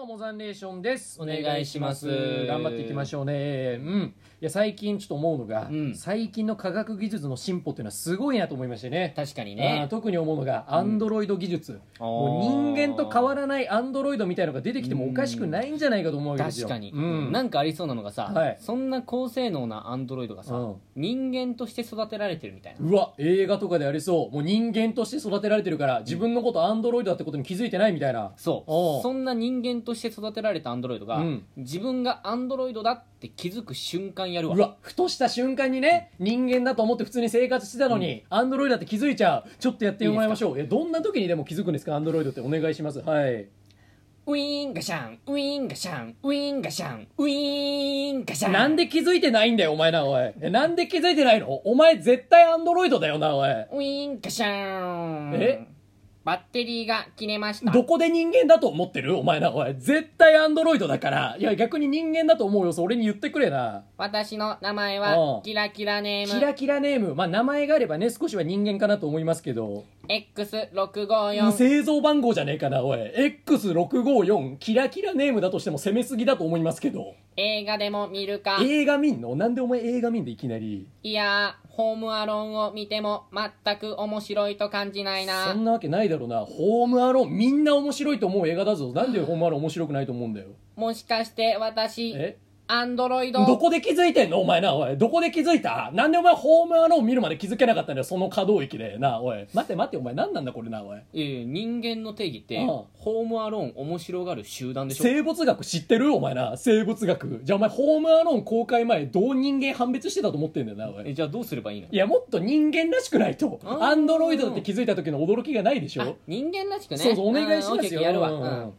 もモザンレーションです。お願いします。頑張っていきましょうね。うん。いや最近ちょっと思うのが、うん。最近の科学技術の進歩っていうのはすごいなと思いましてね。確かにね。特に思うのがアンドロイド技術、もう人間と変わらないアンドロイドみたいのが出てきてもおかしくないんじゃないかと思うわけですよ。確かに、うん、なんかありそうなのがさ、はい。そんな高性能なアンドロイドがさ、うん。人間として育てられてるみたいな。うわ映画とかでありそう。もう人間として育てられてるから自分のことアンドロイドだってことに気づいてないみたいな。そう。そんな人間として育てられたアンドロイドが、うん。自分がアンドロイドだって気づく瞬間やるわ。うわふとした瞬間にね人間だと思って普通に生活してたのに、アンドロイドだって気づいちゃう。ちょっとやってもらいましょう。いやどんな時にでも気づくんですか？アンドロイドってお願いします。はい。ウィーンガシャンウィーンガシャンウィーンガシャンウィーンガシャン。なんで気づいてないんだよお前なおい。えなんで気づいてないの？お前絶対アンドロイドだよなおい。ウィーンガシャン。え？バッテリーが切れました。どこで人間だと思ってる？お前なおい。絶対アンドロイドだから。いや逆に人間だと思うよ。それに言ってくれな。私の名前うんはキラキラネーム。キラキラネーム。まあ名前があればね少しは人間かなと思いますけど。X654 製造番号じゃねえかなおい。X654 キラキラネームだとしても攻めすぎだと思いますけど。映画でも見るか。映画見んの？なんでお前映画見んでいきなり。いやーホームアローンを見ても全く面白いと感じないそなんなわけないだろうな。ホームアローンみんな面白いと思う映画だぞ。なんでホームアローン面白くないと思うんだよ。もしかして私え？アンドロイドどこで気づいてんの？お前なおい。どこで気づいた？なんでお前ホームアローン見るまで気づけなかったんだよ？その可動域で。なおい。待って待ってお前何なんだこれなおい。いやいや人間の定義ってうん。ホームアローン面白がる集団でしょ？生物学知ってる？お前な。生物学。じゃあお前ホームアローン公開前どう人間判別してたと思ってんだよなおい。えじゃあどうすればいいの？いやもっと人間らしくないと。あー。アンドロイドだって気づいた時の驚きがないでしあょ人間らしくね。そうそうお願いしますよ。うんオッケーオッケーやるわ、うん。うん。あ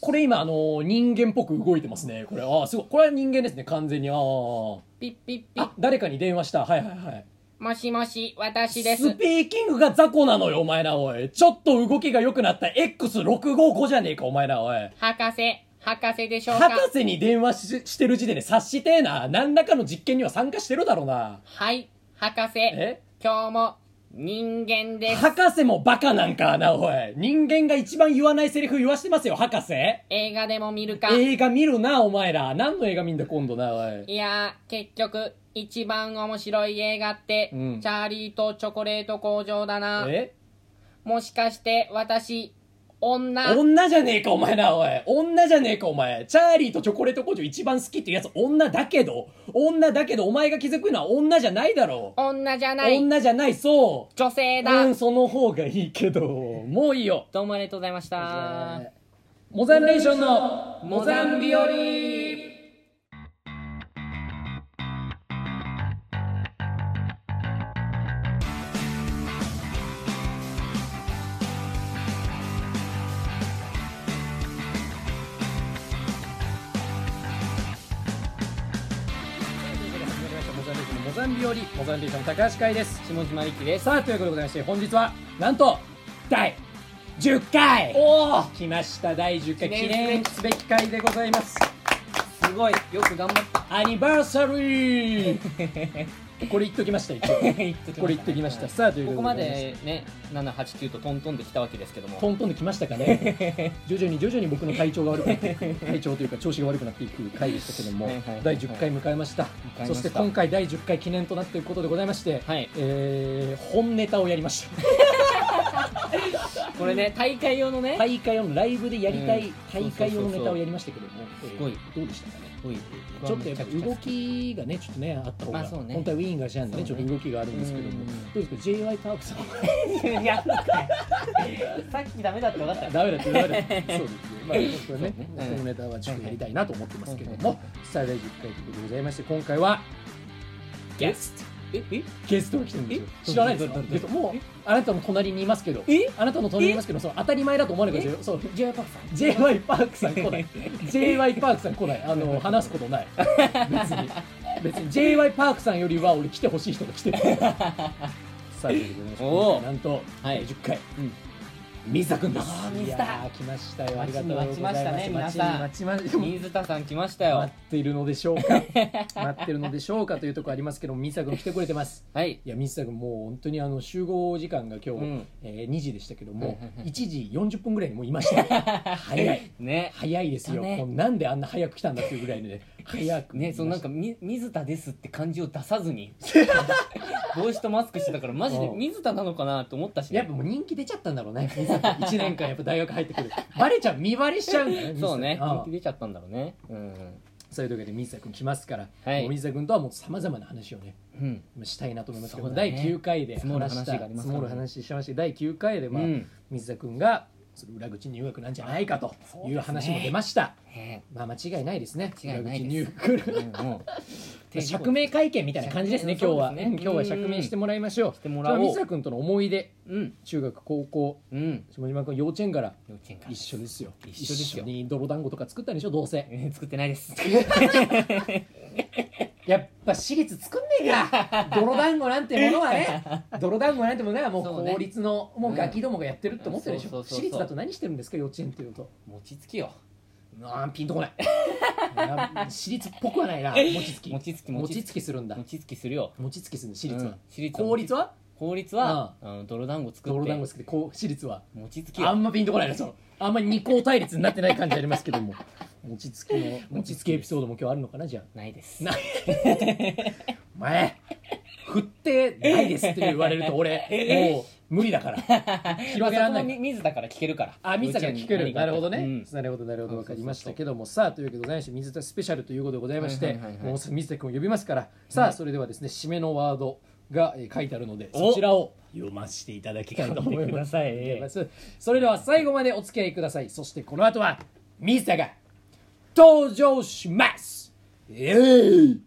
これ今あのー人間っぽく動いてますね。これ。ああすごい。これは人間ですね完全に。あー。ピッピッピッ。あ誰かに電話した。はいはいはい。もしもし私です。スピーキングが雑魚なのよお前なおい。ちょっと動きが良くなった。X655 じゃねえかお前なおい。博士。博士でしょうか？博士に電話ししてる時点で察してえな。何らかの実験には参加してるだろうな。はい博士。え？今日も人間です。博士もバカなんかなおい。人間が一番言わないセリフ言わしてますよ博士。映画でも見るか。映画見るなお前ら。何の映画見んだ今度なおい。いやー結局一番面白い映画って、うん。チャーリーとチョコレート工場だな。え？もしかして私女。女じゃねえかお前なおい。女じゃねえかお前。チャーリーとチョコレート工場一番好きっていうやつ女だけど。女だけどお前が気づくのは女じゃないだろ。女じゃない。女じゃないそう。女性だ、うんその方がいいけど。もういいよ。どうもありがとうございました。モザンレーションのモザン日和モザン日和モザンレーションの高橋海です。下島力です。さあということでございまして本日はなんと第10回。おお来ました。第10回記念すべき回でございます。すごい。よく頑張った。アニバーサリー これ言っときました一応。言っときましたこれ言ってきました。さあというこことでこまでね789とトントンできたわけですけども。トントンできましたかね。徐々に徐々に僕の体調が悪くなって体調というか調子が悪くなっていく回でしたけども、はいはい。はい第10回迎えました。迎えました。そして今回第10回記念となっていることでございまして、はいえー本ネタをやりました。これね大会用のね。大会用のライブでやりたいうん。大会用のネタをやりましたけども、すごい。えーどうでしたかね？ちょっとやっぱ動きがねちょっとねあった方が、まあそうね。本当はウィーンがしなんでねね。ょっと動きがあるんですけども。うん。どうですか？J y パークさん。さっきダメだって分かった。よダメだってダメだって。そうですよ。まあこれね。そうねこのネタはちょっとやりたいなと思ってますけども。さあ第10回ということでございまして今回はゲストえ？え？ゲストが来てるんですよ。え？知らないですか？ゲストもう？あなたの隣にいますけど。え？あなたの隣にいますけどその当たり前だと思わないでくださいよそう J.Y. パークさん。J y パークさん来ない。J y パークさん来ない。あの話すことない。別に。別に。J y パークさんよりは俺来てほしい人が来てる。さあということでなんとはい。10回。うん水田君です水田。いやー来ましたよ。ありがとうございます。待ちましたね皆さん。待ちに待ちま水田さん来ましたよ。待っているのでしょうか？待ってるのでしょうかというところありますけども水田君来てくれてます。はい。いや水田君もう本当にあの集合時間が今日、うん。えー2時でしたけどもはいはいはい1時40分ぐらいにもういました早い。ね。早いですよ、だね。なんであんな早く来たんだっていうぐらいでね早くねそのなんかみ水田ですって漢字を出さずに。帽子とマスクしてたからマジでうん。水田なのかなと思ったし、やっぱもう人気出ちゃったんだろうね。水田君1年間やっぱ大学入ってくる。バレちゃう見バレしちゃうんだねそうねん。人気出ちゃったんだろうね。うん。そういうわけで水田君来ますから、はい。水田君とはもうさまざまな話をねうん。したいなと思いますけど、ね。第9回で話した話がありますからね。積もる話しまして第9回では、うん。水田君が裏口入学なんじゃないかという話も出ました、へまあ間違いないですね。裏口入学。釈明会見みたいな感じですね今日は、ねうん。今日は釈明してもらいましょう。してもらおう。水田君との思い出。うん。中学高校。うん。下島君幼稚園から。幼稚園から。一緒ですよ。一緒ですよ。に泥団子とか作ったんでしょどうせ。えー作ってないです やっぱ私立作んねえか。泥団子なんてものはね。泥団子なんてものはもう公立のもうガキどもがやってるって思ってるでしょ。そうそうそうそう。私立だと何してるんですか幼稚園っていうと。餅つきよ。あーピンとこない。私立っぽくはないな。餅つき。餅つき餅つき。するんだ。餅つきするよ。餅つきするの私立は。うん。私立は？公立は？公立は？あの泥団子作って。泥団子作って私立は。餅つきよ。あんまピンとこないですよあんまり二項対立になってない感じありますけども餅つきの 餅つきエピソードも今日あるのかな？じゃないです。あない。お前振ってないですって言われると俺 もう無理だから。広げられないそこもみ水田から。聞けるからあ水田から聞ける。なるほどね、うん。なるほどなるほど。そうそうそうそう。分かりましたけどもさあというわけでございまして水田スペシャルということでございまして、はいはいはいはい。もうすぐ水田君を呼びますからさあそれではですね締めのワードがえー書いてあるのでお。そちらを読ませていただきたいと思います。さい。ます。それでは最後までお付き合いください。そしてこの後は水田が登場します。えい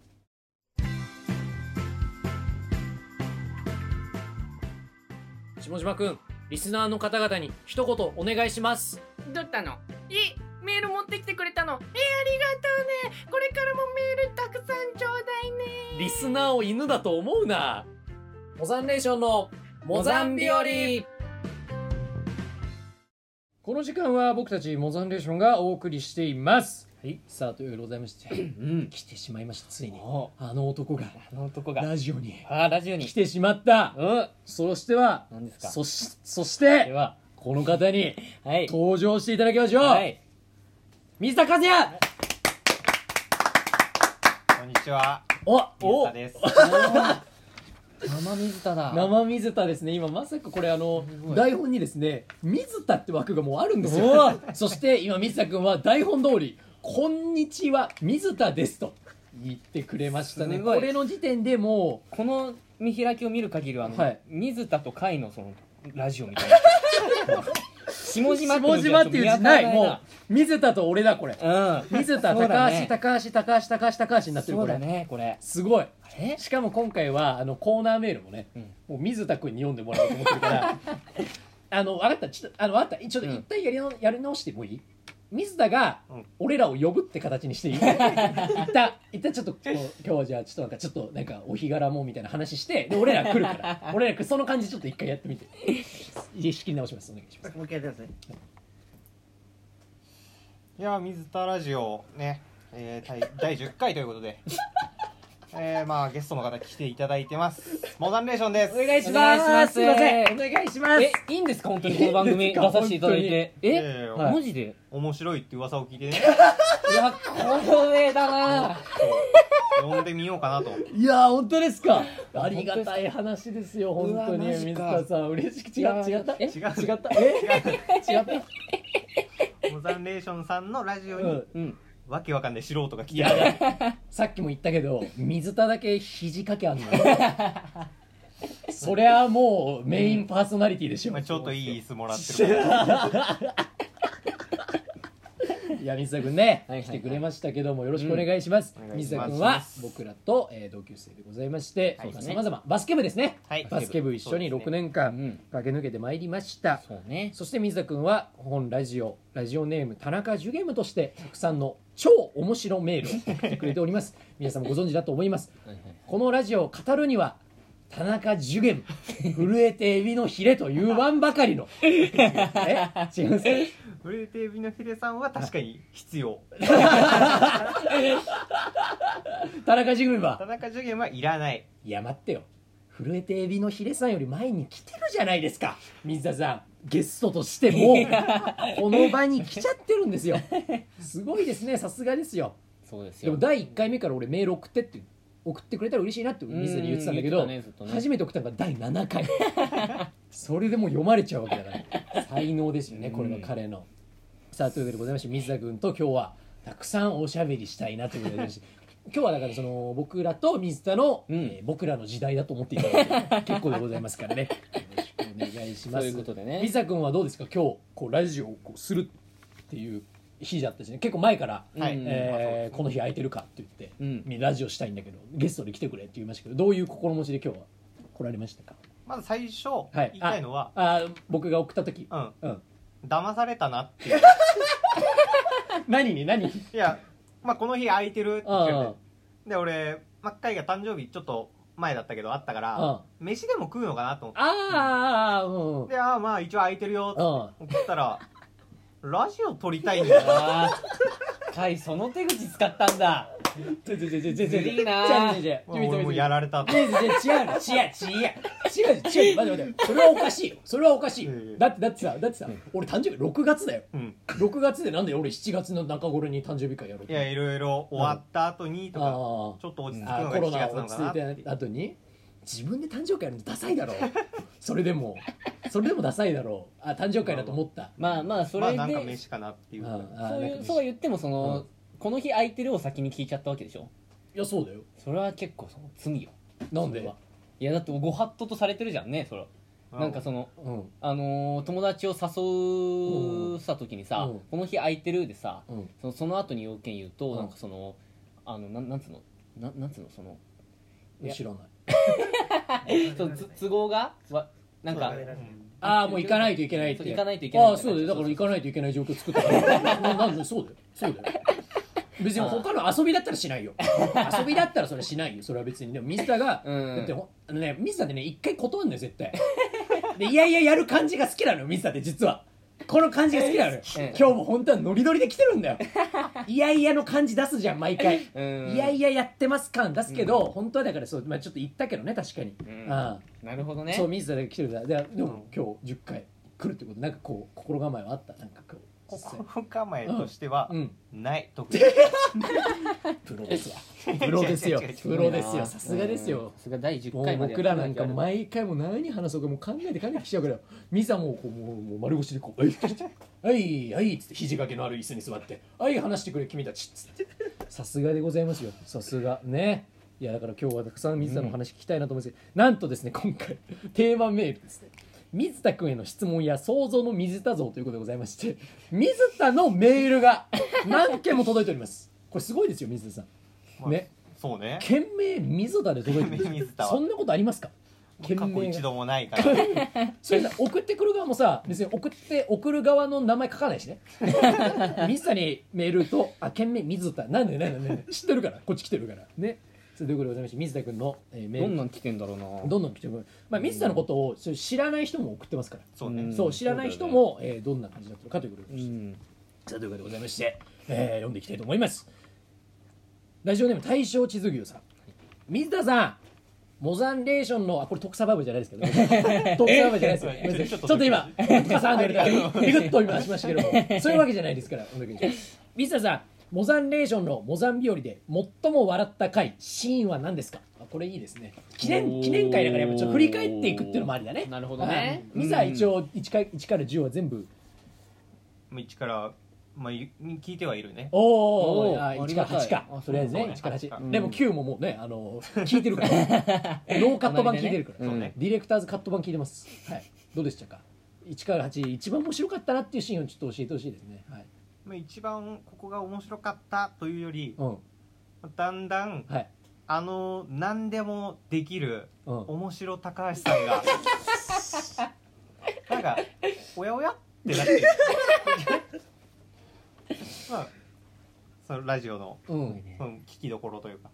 下島君リスナーの方々に一言お願いします。どったの？えメール持ってきてくれたの。えありがとうね。これからもメールたくさんちょうだいね。リスナーを犬だと思うな。モザンレーションのモザン日和。この時間は僕たちモザンレーションがお送りしていますはいさあというございましてうん。来てしまいましたついに。おあの男があの男が。ラジオにあーラジオに。来てしまった。うん。そしては何ですか？そしそしでては。この方に はい。登場していただきましょう、はい。水田和也。こんにちは。お水田です。生水田だ。生水田ですね。今まさかこれあのすごい。台本にですね水田って枠がもうあるんですよ。そして今水田君は台本通り「こんにちは水田です」と言ってくれましたね。すごい。これの時点でもこの見開きを見る限りはあの、はい。水田と甲斐のそのラジオみたいな。下う島下島っていう字ない。もうう水田と俺だこれ。うん。水田そうだ高橋ね高橋高橋高橋高橋になってるそうだこれねこれ。すごい。あれ？しかも今回はあのコーナーメールもね、うん。もう水田君に読んでもらおうと思ってるから。あの分かった。ちょっとあの分かった。ちょっとうん。一旦やりの、やり直してもいい？水田がうん。俺らを呼ぶって形にしていい。一旦一旦ちょっと今日はじゃあちょっとなんかちょっとなんかお日柄もみたいな話してで俺ら来るから。俺ら来るその感じちょっと一回やってみて。仕切り直しますお願いします。もう一回やってください。いや、水田ラジオね、えー、第第10回ということで、えー、まあゲストの方来ていただいてます。モダンレーションです。お願いしお願いしまます。すすいません。お願いします。えいいんですか？本当に？この番組出させていただいて。えはいマジで？面白いって噂を聞いてね、いや光栄だな。呼んでみようかなと。いやー本当ですか。ありがたい話ですよ本当に。水田さん嬉しく違う違った？え？違う。違った？え？違った？モダンレーションさんのラジオに、うんうんわけわかんない素人が来いてや。さっきも言ったけど水田だけ肘掛けあんのよ。そりゃもうメインパーソナリティでしょ、まあちょっといい椅子もらってる。から。いや水田君ね、はいはいはい。来てくれましたけどもよろしくお願いします、うん。お願いします。水田君は僕らと、えー同級生でございましてはい。さまざまバスケ部ですね、はい。バスケ部一緒に6年間うん駆け抜けてまいりました、そうね。そして水田君は本ラジオラジオネーム田中ジュゲムとしてたくさんの超面白メールを送ってくれております。皆さんもご存知だと思います。このラジオを語るには田中寿元震えてエビのヒレというわんばかりの。え？違うんですか？フレテービのヒデさんは確かに必要。田中寿元は？田中受験はいらない。いや待ってよ。震えてエビのヒレさんより前に来てるじゃないですか水田さんゲストとしてもこの場に来ちゃってるんですよ。すごいですねさすがですよ。そうですよ。でも第1回目から俺メール送ってって送ってくれたら嬉しいなって水田に言ってたんだけど、うん言ってたねずっとね。初めて送ったのが第7回。それでもう読まれちゃうわけだから。才能ですよねこれは彼の、さあというわけでございまして水田君と今日はたくさんおしゃべりしたいなということでございまして 今日はだからその僕らと水田の、うん。えー僕らの時代だと思っていただいて結構でございますからね。よろしくお願いします。そういうことでね。水田君はどうですか？今日こうラジオをこうするっていう日だったしね。結構前から、はい。うん。えーこの日空いてるかって言って、うん。ラジオしたいんだけどゲストで来てくれって言いましたけどどういう心持ちで今日は来られましたか？まず最初はい。言いたいのは、あ僕が送った時。うん。うん。騙されたなっていう。何に？何？にいや、まあ、この日空いてるって言ってあで俺真っ赤いが誕生日ちょっと前だったけどあったから飯でも食うのかなと思って。ああうん。でああまあ一応空いてるようん。って送ったらラジオ撮りたいんだよああかいその手口使ったんだ。ちょちょちょちょちょずるいな違う違う違う俺もうやられた。違う違う違う違う違う違う違う違う待って待ってそれはおかしいよ。それはおかしいよ。いやいやだってだってさだってさ俺誕生日6月だよ。うん。6月でなんで俺7月の中頃に誕生日会やろうといやいろいろ終わった後にとかあちょっと落ち着くあのが7コロナ月なのかな落ち着いて後に？自分で誕生会やるのダサいだろ。う それでも。それでもダサいだろ。うあ誕生会だと思った。まあまあ。それで、まあなんか飯かなっていう。ああそういうそうは言ってもその、うん。この日空いてるを先に聞いちゃったわけでしょ？いやそうだよ。それは結構その罪よ。なんで？いやだってご法度とされてるじゃんねそれなんかそのうん。あのー友達を誘うした時にさ、うん。この日空いてるでさ、うん。そのその後に要件言うと、うん。なんかそのあのなんなんつうの？ななんつうの？その知らないそのつ都合が？わなんか。ああもう行かないといけないって。そう行かないといけないああそうだよ。だから行かないといけない状況作ったから。ななんでそうだよ。そうだよ。別に他の遊びだったらしないよ。遊びだったらそれはしないよ。それは別に。でも水田が、うん。だってほあのね水田ってね一回断るんだよ絶対。でいやいややる感じが好きなのよ水田って実はこの感じが好きなのよ。うん今日も本当はノリノリで来てるんだよ。いやいやの感じ出すじゃん毎回。うん。いやいややってます感出すけど、本当はだからそう、まあ、ちょっと言ったけどね確かに、うん。ああなるほどね。そう水田が来てるから。ででも、今日10回来るってことなんかこう心構えはあった？なんかこう心構えとしてはうん。ない特にプロですわ プロですよ。違う違う違うプロですよ。さすがですよ。さすが第10もう回まで僕らなんか毎回もう何話そうかもう考えて考えてきちゃうから。ミサもこうもうもう丸腰でこう「はいはいはい」っつって肘掛けのある椅子に座って「はい話してくれ君たち」っつって。さすがでございますよ。さすが。ね。いやだから今日はたくさん水田のお話聞きたいなと思うんですけど、なんとですね今回テーマメールですね水田君への質問や想像の水田像ということでございまして水田のメールが何件も届いております。これすごいですよ水田さん。まあね。そうね。件名水田で届いてる。そんなことありますか？件過去名が一度もないから。それさ送ってくる側もさ別に送って送る側の名前書かないしね。水田にメールとあ件名水田。なんでなんでなんで知ってるから。こっち来てるから。ねそういうことでございまして水田君の、えーメール。どんなん来てんだろうな。どんどん来てくる、まあ、水田のことをそう知らない人も送ってますから、そうね。うんそう知らない人も、えーどんな感じだったのかということでございましてうん。さあということでございまして、えー読んでいきたいと思います。ラジオネーム大正地図牛さん。水田さんモザンレーションのあこれ特サバブじゃないですけど 特サバブじゃないですよ。えごめんなさいちちょっと今ガサンと入れたらビクッと今しましたけども。そういうわけじゃないですから。お願いします。水田さんモザンレーションのモザン日和で最も笑った回シーンは何ですか？あこれいいですね。記念記念会だからやっぱちょっと振り返っていくっていうのもありだね。なるほどね。はい。水田は一応 1, か1から10は全部。まあ一からまあゆ聞いてはいるね。おおーおあ1からありがたい。8かあとりあえずねそうね1から8 8でも9ももうねあの聞いてるから。ノーカット版聞いてるから。ディレクターズカット版聞いてます。はい。どうでしたか？1から8一番面白かったなっていうシーンをちょっと教えてほしいですね。はいまあ一番ここが面白かったというよりうん。だんだんはい。あの何でもできるうん。面白高橋さんが。なんかおやおや？ってなって。る まあそのラジオのうん。その聞きどころというか。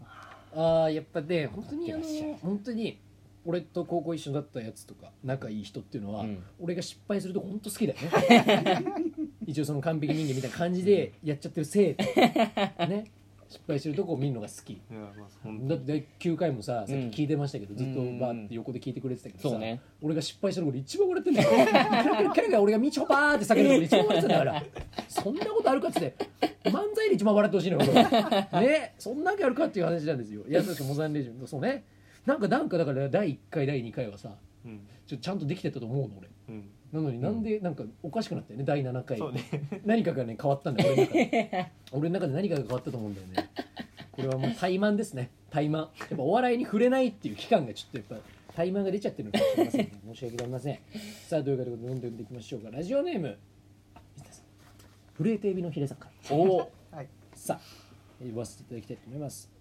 ああやっぱね本当にあの本当に俺と高校一緒だったやつとか仲いい人っていうのは、うん。俺が失敗すると本当好きだよね 一応その完璧人間みたいな感じでやっちゃってるせいでね。失敗してるとこを見るのが好き。いやまあほんだって9回もささっき聞いてましたけど、ずっとうんバーって横で聞いてくれてたけどさ、そうね。俺が失敗したところ一番笑ってんだよキャラキャラキャラが俺が「みちょぱー」って叫ぶところ一番笑ってたんだから。そんなことあるかっつって漫才で一番笑ってほしいのよ俺 ね。そんなわけあるかっていう話なんですよ。いや確かモザンレジェンドそうね。なんかなんかだから第1回第2回はさうん。ちょちゃんとできてたと思うの俺。うんなのになんでなんかおかしくなったよね第7回。そうね。何かがね変わったんだよ俺の中で。俺の中で何かが変わったと思うんだよね。これはもう怠慢ですね。怠慢。やっぱお笑いに触れないっていう期間がちょっとやっぱ怠慢が出ちゃってるのかもしれません、ね、申し訳ありません。さあということでどんどん読んでいきましょうかラジオネームあ水田さん。震えてエビのヒレさんから。おおはいさあ言わせていただきたいと思います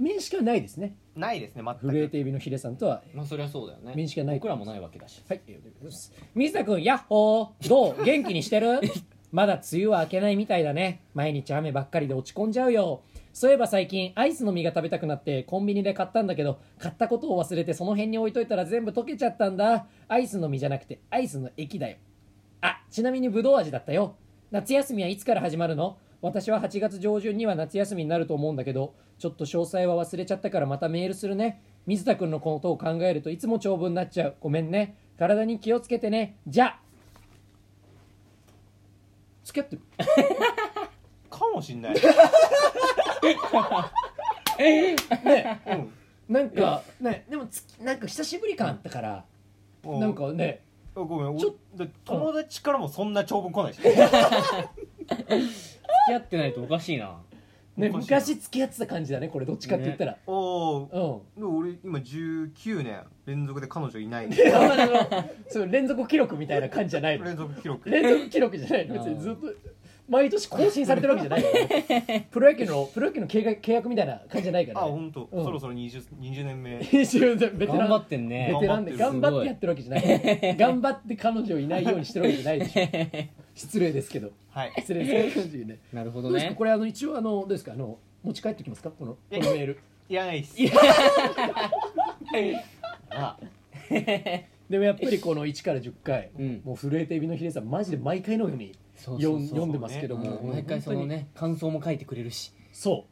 面識はないですねないですね全く震えてエビのヒレさんとはまあそりゃそうだよね面識がない僕らもないわけだしはい、えーお願いします水田君、ヤッホーどう？元気にしてる？まだ梅雨は明けないみたいだね。毎日雨ばっかりで落ち込んじゃうよ。そういえば最近、アイスの実が食べたくなって、コンビニで買ったんだけど、買ったことを忘れてその辺に置いといたら全部溶けちゃったんだ。アイスの実じゃなくて、アイスの液だよ。あ、ちなみにブドウ味だったよ。夏休みはいつから始まるの？私は8月上旬には夏休みになると思うんだけど、ちょっと詳細は忘れちゃったからまたメールするね。水田君のことを考えるといつも長文になっちゃう。ごめんね。体に気をつけてね。じゃあ。付き合って。るかもしんない。ね。うん。なんか。ね。でもつなんか久しぶり感あったから、もうなんかね。あごめん。ちょ俺で友達からもそんな長文来ないし。付 き合ってないとおかしいな。ねおかしいな。昔付き合ってた感じだねこれどっちかって言ったら、おおうん。でも俺今19年連続で彼女いないあんまりあのそう連続記録みたいな感じじゃないの。連続記録。連続記録じゃないの。別にずっと毎年更新されてるわけじゃない プロ野球のプロ野球の契約契約みたいな感じじゃないから、ね、あ本当、うん。そろそろ 20, 20年目。編集でベテラン。頑張ってんね。ベテランで頑頑張ってやってるわけじゃない。頑張って彼女いないようにしてるわけじゃないでしょ 失礼ですけど。はい。失礼ですけどね。なるほどね。これあの一応あのどうですかあの持ち帰ってきますか？このこのメール。いらないっす。あ でもやっぱりこの1から10回、うん。もう震えてエビのヒデさんマジで毎回のように読んでますけども、そうねもう。毎回そのね感想も書いてくれるし。そ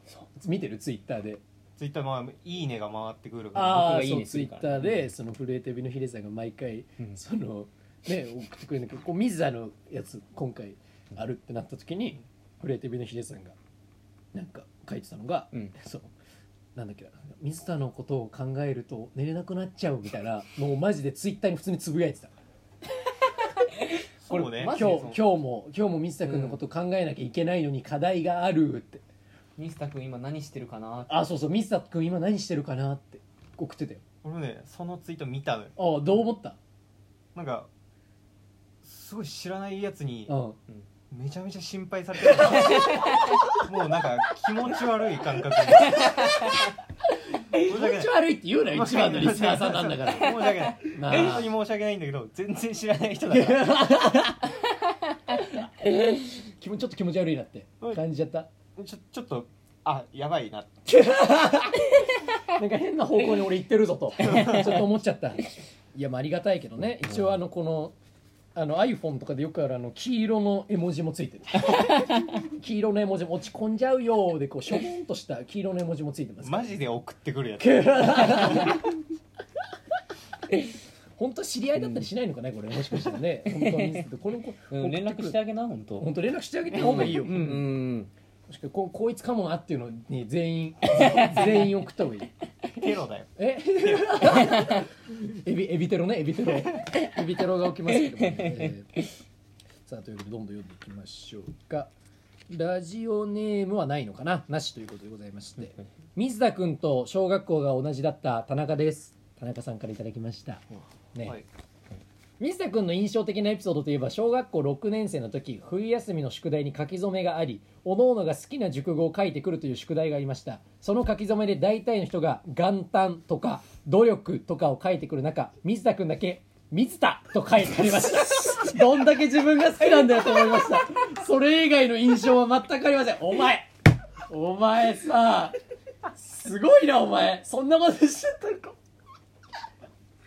う。見てる？ツイッターで。ツイッターまあいいねが回ってくるから。ああそうツイッターでその震えてエビのヒデさんが毎回、うん。そのね送ってくれるんだけどこう水田のやつ今回あるってなった時に震えてエビのヒデさんがなんか書いてたのが、うん。そうなんだっけな水田のことを考えると寝れなくなっちゃうみたいなのをマジでツイッターに普通につぶやいてた。そうね。今日今日も今日も水田君のこと考えなきゃいけないのに課題があるって、ミスタ君今何してるかなあそうそう水田君今何してるかなって送ってたよ。俺ねそのツイート見たのよ。あどう思った？なんかすごい知らないやつにうん。めちゃめちゃ心配されてる。もうなんか気持ち悪い感覚気持ち悪いって言うなよ一番のリスナーさんなんだから。申し訳ない。な本当あに申し訳ないんだけど全然知らない人だから。ちょっと気持ち悪いなって。感じちゃった？ちょちょっとあやばいな。なんか変な方向に俺行ってるぞと。ちょっと思っちゃった。いやまあありがたいけどね。一応あのこのあの iPhone とかでよくあるあの黄色の絵文字もついてる。黄色の絵文字も落ち込んじゃうよでこうしょぼんとした黄色の絵文字もついてます。マジで送ってくるやつ。本当は知り合いだったりしないのかねこれ。もしかしたらね。本当は見せてこの子 うん連絡してあげな本当。本当連絡してあげた方がいいよ、ううん。んもしくはここいつかもなっていうのに全員全員送った方がいいテロだよ。えエビエビテロねエビテロ。エビテロが起きますけども。ね、えー。さあということでどんどん読んでいきましょうか。ラジオネームはないのかな？なしということでございまして。水田君と小学校が同じだった田中です。田中さんからいただきました。ね、はい水田君の印象的なエピソードといえば小学校6年生の時冬休みの宿題に書き初めがあり各々が好きな熟語を書いてくるという宿題がありました。その書き初めで大体の人が元旦とか努力とかを書いてくる中水田君だけ水田と書いてありました。どんだけ自分が好きなんだよと思いました。それ以外の印象は全くありません。お前お前さすごいなお前。そんなことしちゃったのか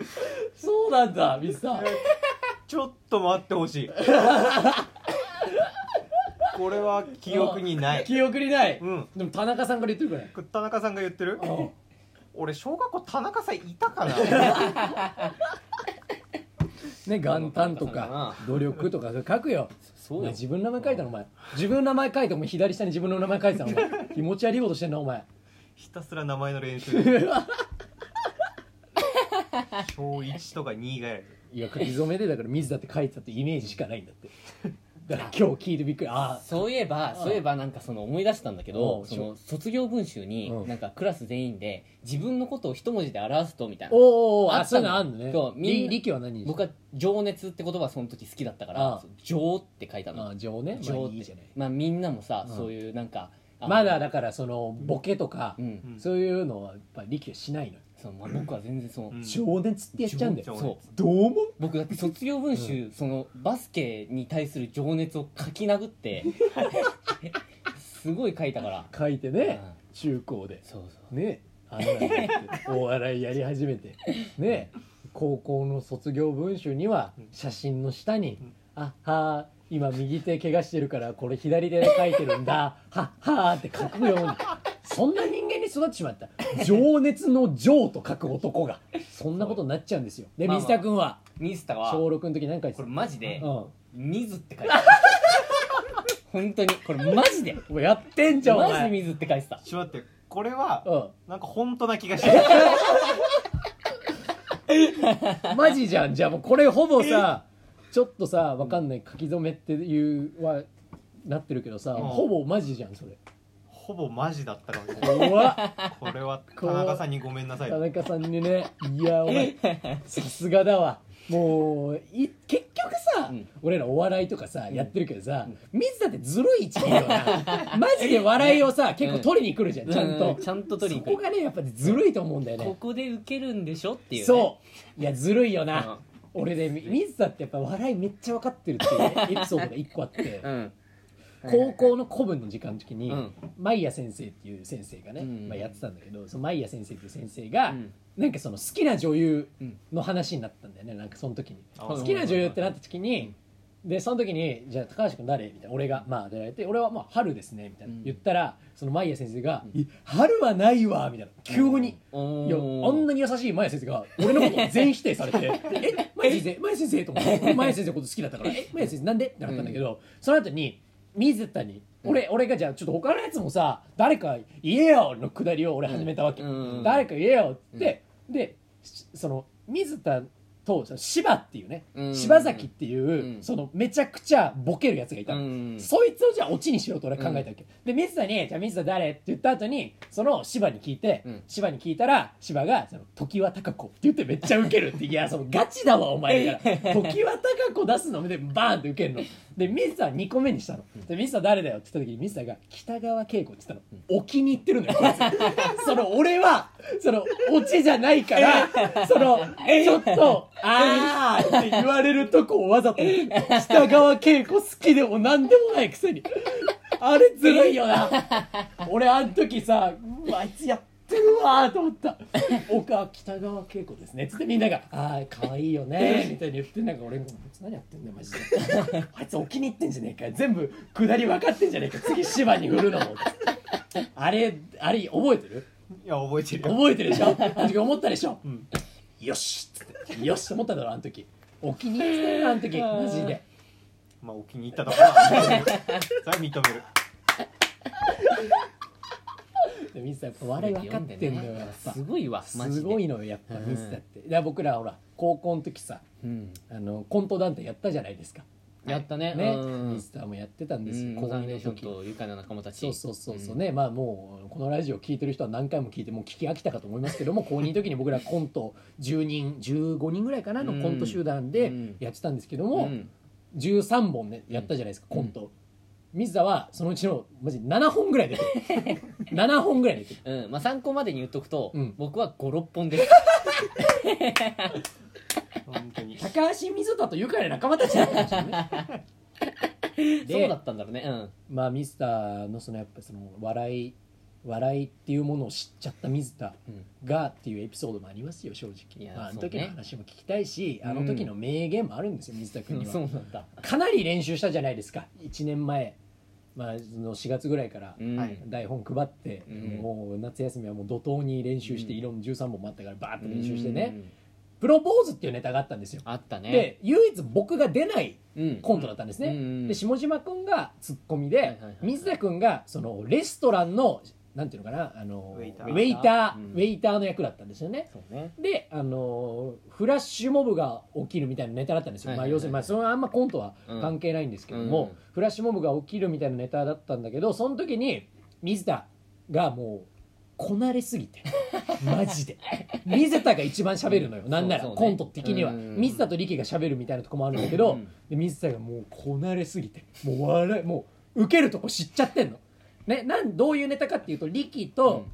そうなんだミスターちょっと待ってほしい。これは記憶にない。記憶にない、うん。でも田中さんから言ってるから。田中さんが言ってる？うん俺小学校田中さんいたかな？ね元旦とか努力とかそれ書くよ。そうよ。お前自分の名前書いたのお前。自分の名前書いてお前左下に自分の名前書いてたのお前。気持ち悪いことしてんなお前。ひたすら名前の練習小1とか2ぐらいいや書き初めでだから水だって書いてたってイメージしかないんだって。だから今日聞いてびっくりああそういえばそういえばなんかその思い出したんだけどうん。その卒業文集にうん。なんかクラス全員で自分のことを一文字で表すとみたいな。おーおーあそうあったの。いうのあんのね。そうみんなり力は何にした僕は情熱って言葉その時好きだったかあら情って書いたあの。あ情ね。情って。まあいいじゃない。まあみんなもさうん。そういうなんかあまだだからそのボケとかう、ん。うん。そういうのはやっぱ力はしないのよそうまあ僕は全然そのうん。情熱ってやっちゃうんだよ。情そう。どう思う僕だって卒業文集、そのバスケに対する情熱を書き殴って すごい書いたから。書いてねうん。中高で。そうそう。ねあんなお笑いやり始めて。ね高校の卒業文集には写真の下にうん「あはー今右手怪我してるからこれ左手で書いてるんだ。はっはー」って書くようにそんな人間に育ってしまった。情熱の情と書く男が。そんなことになっちゃうんですよ。でまあまあ。水田君は。ミスターは。小6の時何書いてこたれマジでうん「水」って書いてある。本当に。これマジで。お前やってんじゃんおマジで前水って書いてた。ちょっと待って。これはうん。なんか本当な気がしてる マジじゃん。じゃあもうこれほぼさちょっとさわかんない。書き初めっていうはなってるけどさ、うん。ほぼマジじゃんそれほぼマジだったかもしれな。い怖っ。これは田中さんにごめんなさい。田中さんにね。いやお前さすがだわ。もうい結局さ、うん。俺らお笑いとかさ、やってるけどさ、水だってずるい位置にいるよな。マジで笑いをさ結構取りに来るじゃん、ちゃんと、うちゃんと取りに来る。そこがねやっぱりずるいと思うんだよこね。こで受けるんでしょっていうね。そう。いやずるいよな、俺ね水田ってやっぱ笑いめっちゃ分かってるっていうねエピソードが一個あって、うん高校の古文の時間の時に、うん。マイヤ先生っていう先生がね、うん。まあ、やってたんだけどそのマイヤ先生っていう先生が、うん。なんかその好きな女優うんの話になったんだよねなんかその時に。あ好きな女優ってなった時にでその時に「じゃあ高橋君誰?」みたいな。俺が「まあ」で言われて俺は「まあ春ですね」みたいな、うん。言ったらそのマイヤ先生が「い春はないわ」みたいな。急に。おいやあんなに優しいマヤ先生が俺のことを全否定されて「えマヤ先生マヤ先生」と思って俺マヤ先生のこと好きだったから「えマヤ先生なんで?」ってなったんだけど、その後に水田に俺俺がじゃあちょっと他のやつもさ誰か言えよのくだりを俺始めたわけ、うん。誰か言えよって、でしその水田と柴っていうね、うん。柴崎っていう、うん。そのめちゃくちゃボケるやつがいたの、うん。そいつをじゃあオチにしようと俺は考えたわけ、で水田に「じゃあ水田誰?」って言った後にその柴に聞いて、うん。柴に聞いたら柴がその「時は高子」って言ってめっちゃウケるっていやそのガチだわお前だから「時は高子」出すのでバーンってウケるの。で水田は2個目にしたの。で水田誰だよって言った時に水田が「北川景子」って言ったの。置きに行ってるのよ その俺はそのオチじゃないから そのちょっと「あー」って言われるとこをわざと 北川景子好きでも何でもないくせに。あれずるいよな。俺あの時さうわあいつやってるわーと思った「岡北川景子ですね」つってみんなが「ああ可愛いよね」みたいに言ってなんか俺も「何やってんだよマジで。あいつお気に入ってんじゃねえかよ。全部下り分かってんじゃねえか次芝に振るのも」あれあれ覚えてる？いや覚えてるよ。覚えてるでしょ？あの時思ったでしょ、んよしっつって。よしと思っただろあの時。お気に入ってたよあの時。マジで。まあお気に入ったところは認めるそれは認める。でミスターやっぱ笑い分かってんのよやっぱ。すごいわマジで。すごいのよやっぱうんミスターってだから僕らほら高校の時さうん。あのコント団体やったじゃないですかやったね。ね。うん。ミスターもやってたんうですよ。ん。モザン高2の時。レーションと愉快な仲間たち。そうそうそうそう。うん。ね、まあもうこのラジオ聞いてる人は何回も聞いてもう聞き飽きたかと思いますけども高2の時に僕らコント10人15人ぐらいかなのコント集団うでん。やってたんですけども、うん。13本ねやったじゃないですか、コント。水田はそのうちのマジ7本ぐらい出てる。7本ぐらい出てる。うん。まあ参考までに言っとくとうん。僕は56本です 本当に。高橋水田と愉快な仲間たちだったんですよね。そうでだったんだろうね。うん。まあミスターのそのやっぱその笑い笑いっていうものを知っちゃった水田うん。がっていうエピソードもありますよ正い直、やまあ、あの時の話も聞きたいし、あの時の名言もあるんですよ水田君には。そうなんだ。かなり練習したじゃないですか。1年前、まあ、その4月ぐらいから台本配って、うん。もう夏休みはもう怒涛に練習して、うん。いろんな13本もあったからバーッと練習してね、うんプロポーズっていうネタがあったんですよ、あったね。で唯一僕が出ないうん。コントだったんですね、うんうんで下島君がツッコミで、はいはいはいはい。水田君がそのレストランのなんていうのかなあのウェイター。ウェイターうん。ウェイターの役だったんですよね。そうね。であのフラッシュモブが起きるみたいなネタだったんですよ、はいはいはい。まあ、要するに、まあ、それはあんまコントは関係ないんですけども、うん。フラッシュモブが起きるみたいなネタだったんだけどその時に水田がもうこなれすぎてマジで。水田が一番喋るのよ。なんなら、そうそうね。コント的には、うん。水田と力が喋るみたいなとこもあるんだけど、うん。で水田がもうこなれすぎてもう笑いもう受けるとこ知っちゃってんの。ね、なんどういうネタかっていうと力と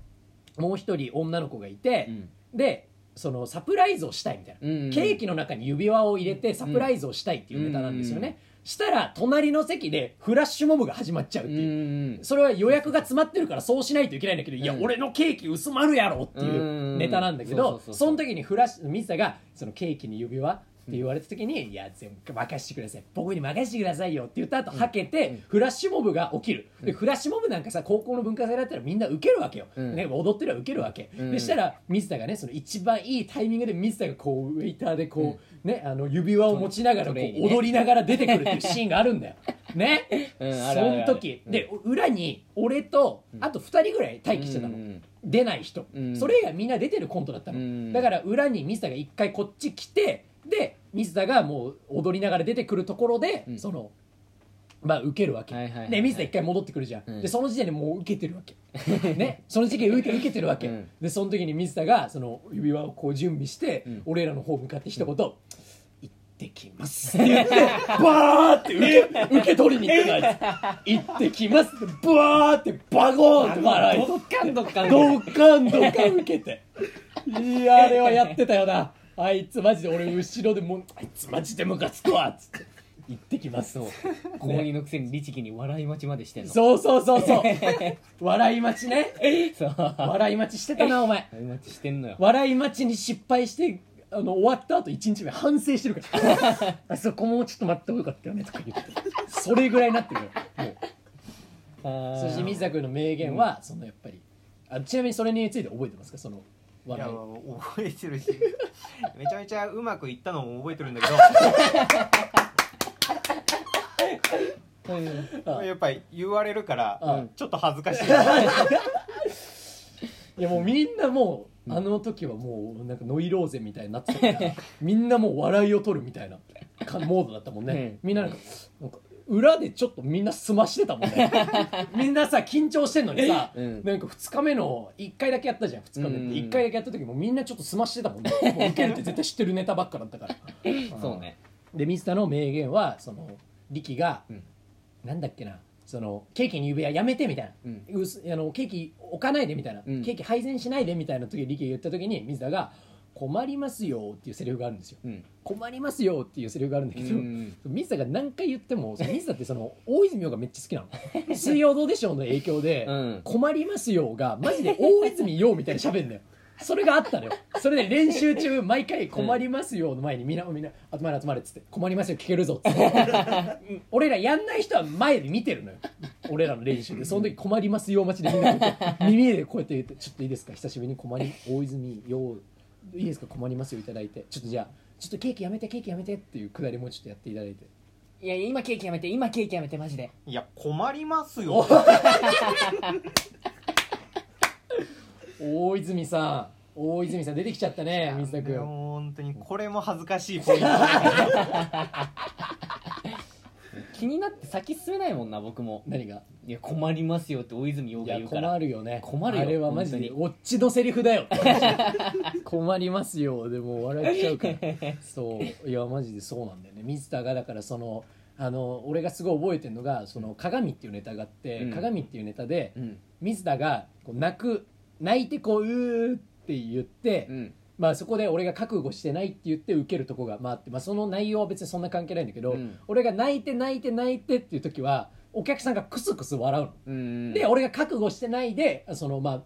もう一人女の子がいて、うん。でそのサプライズをしたいみたいな、うんケーキの中に指輪を入れてサプライズをしたいっていうネタなんですよね、したら隣の席でフラッシュモブが始まっちゃうってうんいう、うん。それは予約が詰まってるからそうしないといけないんだけど、いやうん俺のケーキ薄まるやろっていうネタなんだけうん。どその時にフラッシュ水田がそのケーキに指輪言われた時に「いや全部任せてください。僕に任せてくださいよ」って言った後はけて、うん。フラッシュモブが起きる。でフラッシュモブなんかさ高校の文化祭だったらみんな受けるわけよ、うん。ね、踊ってるは受けるわけ、うん。でしたら水田がねその一番いいタイミングで水田がこうウェイターでこう、ねあの指輪を持ちながらこう踊りながら出てくるっていうシーンがあるんだよ。ね。うんその時。うん。で裏に俺とあと2人ぐらい待機してたの、うん。出ない人、うん。それ以外みんな出てるコントだったの、うん。だから裏に水田が一回こっち来てで水田がもう踊りながら出てくるところで、うん。そのまあ受けるわけ、はいはいはいはい。で水田一回戻ってくるじゃん、うん。でその時点でもう受けてるわけ。ねその時期受け 受けてるわけ、うん。でその時に水田がその指輪をこう準備して、うん。俺らの方向かって一言、行ってきます。って言ってバーって受け受け取りに行ってたあいつ。行ってきますってバーってバゴーンって笑い。どっかんどっかんドカンドカン受けて。いやあれはやってたよなあいつマジで俺後ろでもうあいつマジでムカつくわっつって。行ってきますそう高2のくせに律儀に笑い待ちまでしてんの。そうそうそうそう。笑い待ちね。そう。笑い待ちしてたなお前。笑い待ちしてんのよ。笑い待ちに失敗してあの終わった後1日目反省してるから。あそこもうちょっと待ってもよかったよねとか言って。それぐらいになってる。からもうそして水田君の名言は、そのやっぱりあちなみにそれについて覚えてますか？そのい。や覚えてるし。めちゃめちゃうまくいったのも覚えてるんだけうん。ど やっぱり言われるからあちょっと恥ずかしい。いやもうみんなもう、あの時はもうなんかノイローゼみたいになってたからみんなもう笑いを取るみたいなかモードだったもんね、みんななんかなんか裏でちょっとみんな済ましてたもんね。みんなさ緊張してんのにさ、うん。なんか2日目の1回だけやったじゃん2日目って。うん。1回だけやった時もみんなちょっと済ましてたもんね。もう受けるって絶対知ってるネタばっかだったから。そうね。で水田の名言はその力が、うん。なんだっけなそのケーキに指輪やめてみたいな、うん。あのケーキ置かないでみたいな、うん。ケーキ配膳しないでみたいな時に力が言った時に水田が「困りますよ」っていうセリフがあるんですよ。うん。困りますよっていうセリフがあるんだけど、うん水田が何回言っても水田ってその大泉洋がめっちゃ好きなの。水曜どうでしょうの影響で、うん。困りますよがマジで大泉洋みたいに喋んだよ。それがあったのよ。それで練習中毎回困りますよの前にみんなみんな集まれ集まれっつって困りますよ聞けるぞっつって。う ん俺らやんない人は前で見てるのよ。俺らの練習で。その時困りますよ待ちでみんな耳でこうやって言ってちょっといいですか？久しぶりに困り大泉洋いいですか？困りますよいただいて。ちょっとじゃあちょっとケーキやめてケーキやめてっていうくだりもちょっとやっていただいて。いや今ケーキやめて今ケーキやめてマジで。いや困りますよ。大泉さん大泉さん出てきちゃったね水田君。本当にこれも恥ずかしいポイント 気になって先進めないもんな僕も。何が？いや困りますよって大泉洋いやが言うから。困るよね。困るよあれはマジで本オッチのセリフだよ 困りますよでも笑っちゃうから。そう。いやマジでそうなんだよね。水田がだからそのあの俺がすごい覚えてるのがその鏡っていうネタがあって、うん。鏡っていうネタでうん。水田がこう泣く泣いてこううーって言って、うんまあ、そこで俺が覚悟してないって言って受けるとこがまああって、まあ、その内容は別にそんな関係ないんだけど、うん。俺が泣いて泣いて泣いてっていう時はお客さんがクスクス笑うの、うん。で俺が覚悟してないでそのま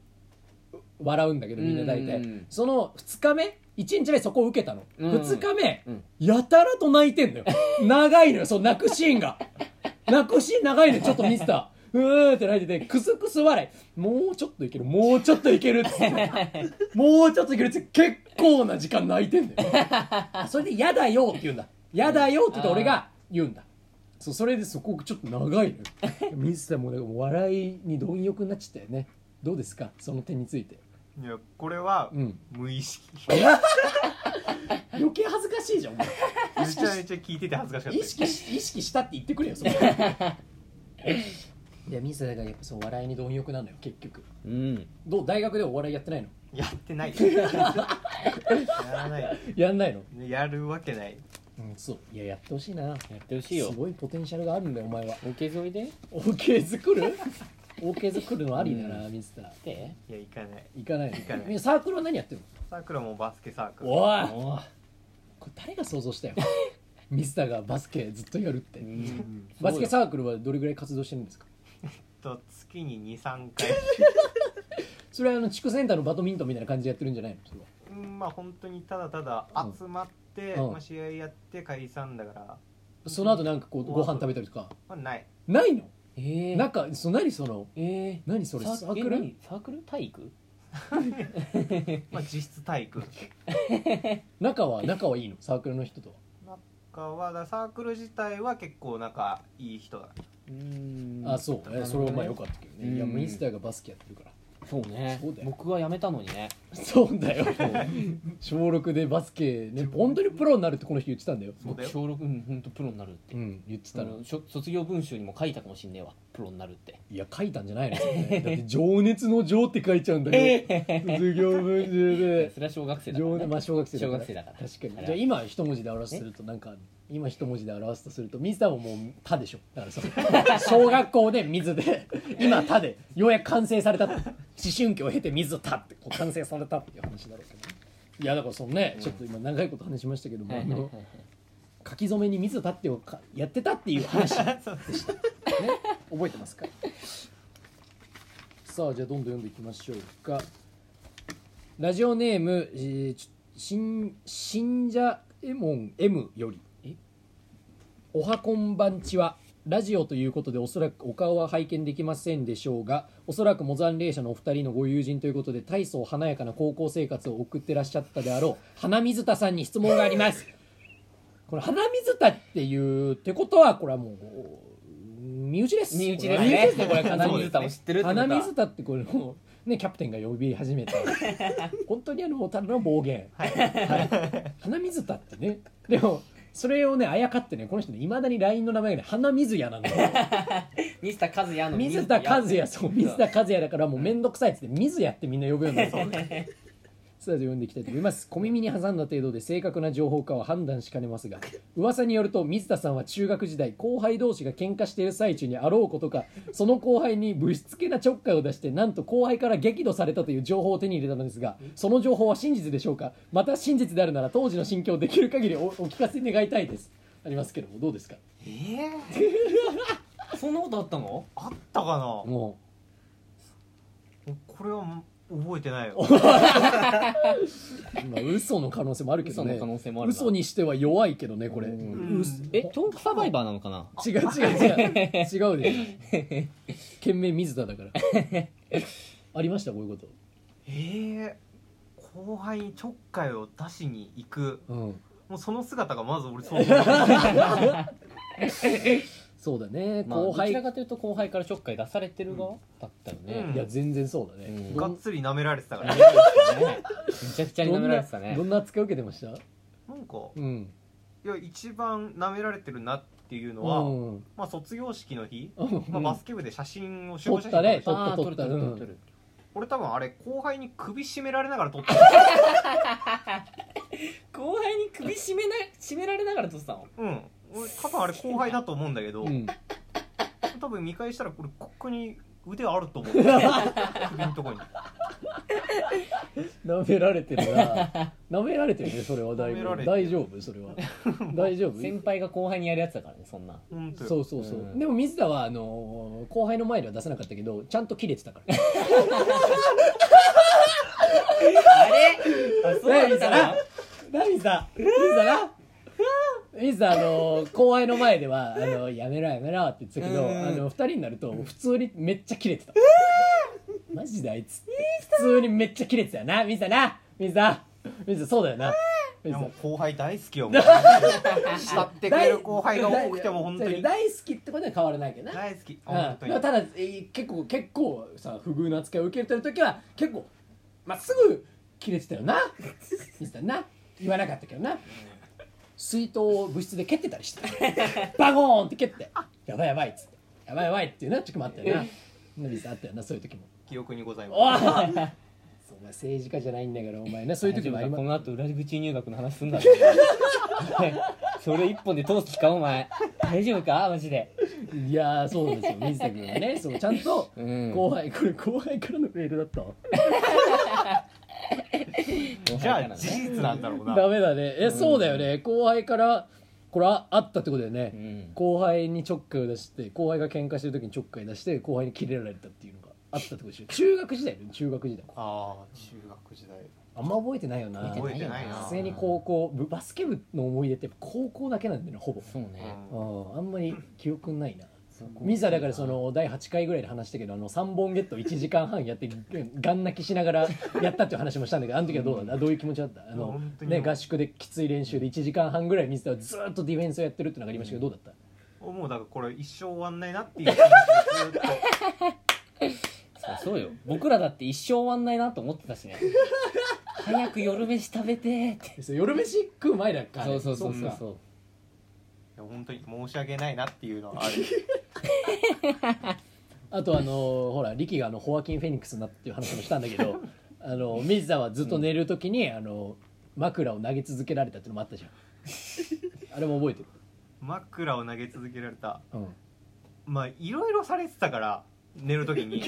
あ笑うんだけどみんな大体、うん。その2日目1日目そこを受けたの、うん。2日目、うん。やたらと泣いてんのよ。長いのよそう泣くシーンが。泣くシーン長いのよちょっと見てたうーって泣いててクスクス笑い。もうちょっといける。もうちょっといけるっつって。もうちょっといけるっつって結構な時間泣いてんだよ。それで「嫌だよ」って言うんだ「嫌だよ」って言って俺が言うんだ。そうそれでそこちょっと長いのよ。水田もなんかもう笑いに貪欲になっちゃったよね。どうですか？その点について。いやこれはうん。無意識。余計恥ずかしいじゃん。お前めちゃめちゃ聞いてて恥ずかしかった。意識し意識したって言ってくれよそれいや水田がやっぱそう笑いに貪欲なのよ結局。うん。どう大学ではお笑いやってないの？やってない。やらないやんないの？やるわけない。うんそう。いややってほしいな。やってほしいよ。すごいポテンシャルがあるんだよお前は。オケ沿いで。OK 作る？OK 作るのありだな水田で？いや行かない。行かないの？行かない。サークルは何やってるサークルはもうバスケサークル。のおい。おーこれ誰が想像したよ？ミスターがバスケずっとやるって、うん。バスケサークルはどれぐらい活動してるんですか？と月に23回。それはあの地区センターのバドミントンみたいな感じでやってるんじゃないの？それはうんまあ本当にただただ集まって、うん。まあ、試合やって解散だから、その後なんかこうご飯食べたりとか？まあ、ない。ないの？えー。なんかそ何その？えー。何それ？ササークル？サークル？体育？まあ実質体育。仲は仲はいいの？サークルの人とは。中はだサークル自体は結構仲いい人だうんあそうえそれはまあよかったけどね。いやうんミスターがバスケやってるから。そうね。そうだよ。僕は辞めたのにね。そうだよ。小6でバスケね本当にプロになるってこの人言ってたんだよ。そうだよ。小6うん本当プロになるってうん。言ってたの。しょ卒業文集にも書いたかもしんねえわ。プロになるって。いや書いたんじゃないの。それ。ねだって情熱の情って書いちゃうんだよ。卒業文集で。それは小学生だから、ね、情熱まあ小学生だから。小学生だから。確かにじゃあ今一文字で表すとなんか今一文字で表すとすると水田ももう「た」でしょ。だからその 小学校で水で今「た」でようやく完成された。と思春期を経て水と「た」ってこう完成されたっていう話だろうけどいやだからそのね、ちょっと今長いこと話しましたけども、あの書き初めに水と「た」ってをかやってたっていう話 ね。覚えてますか？さあじゃあどんどん読んでいきましょうか。ラジオネーム、えー信信者エモン M より。えおはこんばんちはラジオということでおそらくお顔は拝見できませんでしょうがおそらくモザン霊社のお二人のご友人ということで大層華やかな高校生活を送ってらっしゃったであろう花水田さんに質問があります。これ花水田っていうってことはこれはもう身内です。身内ですね。これは花水田も知ってるってことは。花水田ってこれもうねキャプテンが呼び始めた。本当にあのただの暴言、はい。花水田ってね。でもそれをねあやかってねこの人ねいまだに LINE の名前がね花水屋なんだよ。水田和也の水田和也そう水田和也だからもう面倒くさいっつって水屋ってみんな呼ぶようになる さあじゃあ読んでいきたいと思います。小耳に挟んだ程度で正確な情報かは判断しかねますが噂によると水田さんは中学時代後輩同士が喧嘩している最中にあろうことかその後輩にぶしつけなちょっかいを出してなんと後輩から激怒されたという情報を手に入れたのですがその情報は真実でしょうか？また真実であるなら当時の心境をできる限りおお聞かせ願いたいです。ありますけどもどうですか？ええ そんなことあったの？あったかな？もこれは覚えてないよ。う、まあ、嘘の可能性もあるけどね。嘘の可能性もあるな。嘘にしては弱いけどねこれ、うん。えトークサバイバーなのかな？違う違う違う。違う で懸命水田だから。ありました？こういうこと。ええ後輩にちょっかいを出しに行く。うん。もうその姿がまず俺想像できないそうだね、まあ、後輩。どちらかというと後輩からちょっかい出されてる側だったよね、うん。いや全然そうだね、うん。がっつり舐められてたからね。めちゃくちゃに舐められてたね。どんな扱い受けてました？なんかうん。いや一番舐められてるなっていうのうは、ん。まあ、卒業式の日、うん。まあ、バスケ部で写真を集撮ったね。合写真撮る撮った撮った。俺多分あれ後輩に首絞められながら撮った。後輩に首絞めな絞められながら撮ってたの？うん俺多分あれ後輩だと思うんだけど、うん。多分見返したらこれここに腕あると思う。首のとこに。舐められてるな。舐められてるねそれは。だい舐められてる。ぶ大丈夫？それは。大丈夫？先輩が後輩にやるやつだからねそんな。本当よ。そうそうそう、うん。でも水田はあのー後輩の前では出せなかったけどちゃんと切れてたから。あれ？あそうだったなな水田水田な水田あのー後輩の前ではあのやめろやめろって言ってたけど、うん。あの二人になると普通にめっちゃ切れてた、マジであいつ普通にめっちゃ切れてたよな。水田な。水田水田そうだよな。い水田やもう後輩大好きよもう。慕ってくれる後輩が多くても本当に。大好きってことは変わらないけど。な大好き。うん。本当に。ただ、えー結構結構さ不遇な扱いを受けてる時は結構まっすぐ切れてたよな。ミスターな。言わなかったけどな水筒を部室で蹴ってたりして。バゴーンって蹴って。やばいやばいっつって。やばいやばいっていうな時もあったよな。ミスターあったよなそういう時も。記憶にございます。お前政治家じゃないんだからお前ねそういう時もあります。この後裏口入学の話すんだろそれ一本で通す気かお前。大丈夫かマジで。いやーそうですよ。水田君はね。そうちゃんとうん。後輩これ後輩からのメールだったわ じゃあ事実なんだろうな。ダメだね。え、そうだよね。後輩からこれああったってことだよね、うん。後輩にちょっかいを出して後輩が喧嘩してる時にちょっかい出して後輩にキレられたっていうのがあったってことでしょ。中学時代だよね。中学時代。ああ中学時代。あんま覚えてないよな。覚えてないな。普通に高校部バスケ部の思い出ってやっぱ高校だけなんだよねほぼ、そうね。うん、あんまり記憶ないな水田だからその第8回ぐらいで話したけどあの3本ゲット1時間半やって ガン泣きしながらやったっていう話もしたんだけどあの時はどうだった？どういう気持ちだった？あのね、合宿できつい練習で1時間半ぐらい水田はずっとディフェンスをやってるってのがありましたけどどうだった？もうだからこれ一生終わんないなっていう。そうそうよ。僕らだって一生終わんないなと思ってたしね。早く夜飯食べてーって。そう夜飯食う前だっかそうそうそうそうかそういや本当に申し訳ないなっていうのはある あとあのほら力があのホアキン・フェニックスになったっていう話もしたんだけど あの水田はずっと寝る時に、あの枕を投げ続けられたっていうのもあったじゃん。あれも覚えてる？枕を投げ続けられた。うん。まあいろいろされてたから寝る時に。いい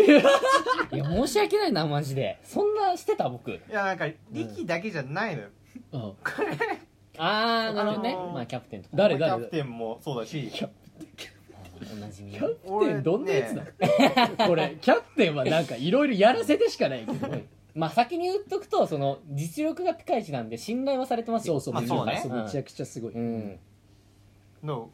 や申し訳ないなマジで。そんなしてた僕？やなんか力だけじゃないのよ、うん。ああなるほどね、あのーまあキャプテンとか。誰キャプテンもそうだしおなじみキャプテンどんなやつだ、俺 これキャプテンはなんかいろいろやらせてしかないけど。まあ先に言っとくとその実力がピカイチなんで信頼はされてますよ。そうそう、まあそうね。めちゃくちゃすごい、うん。の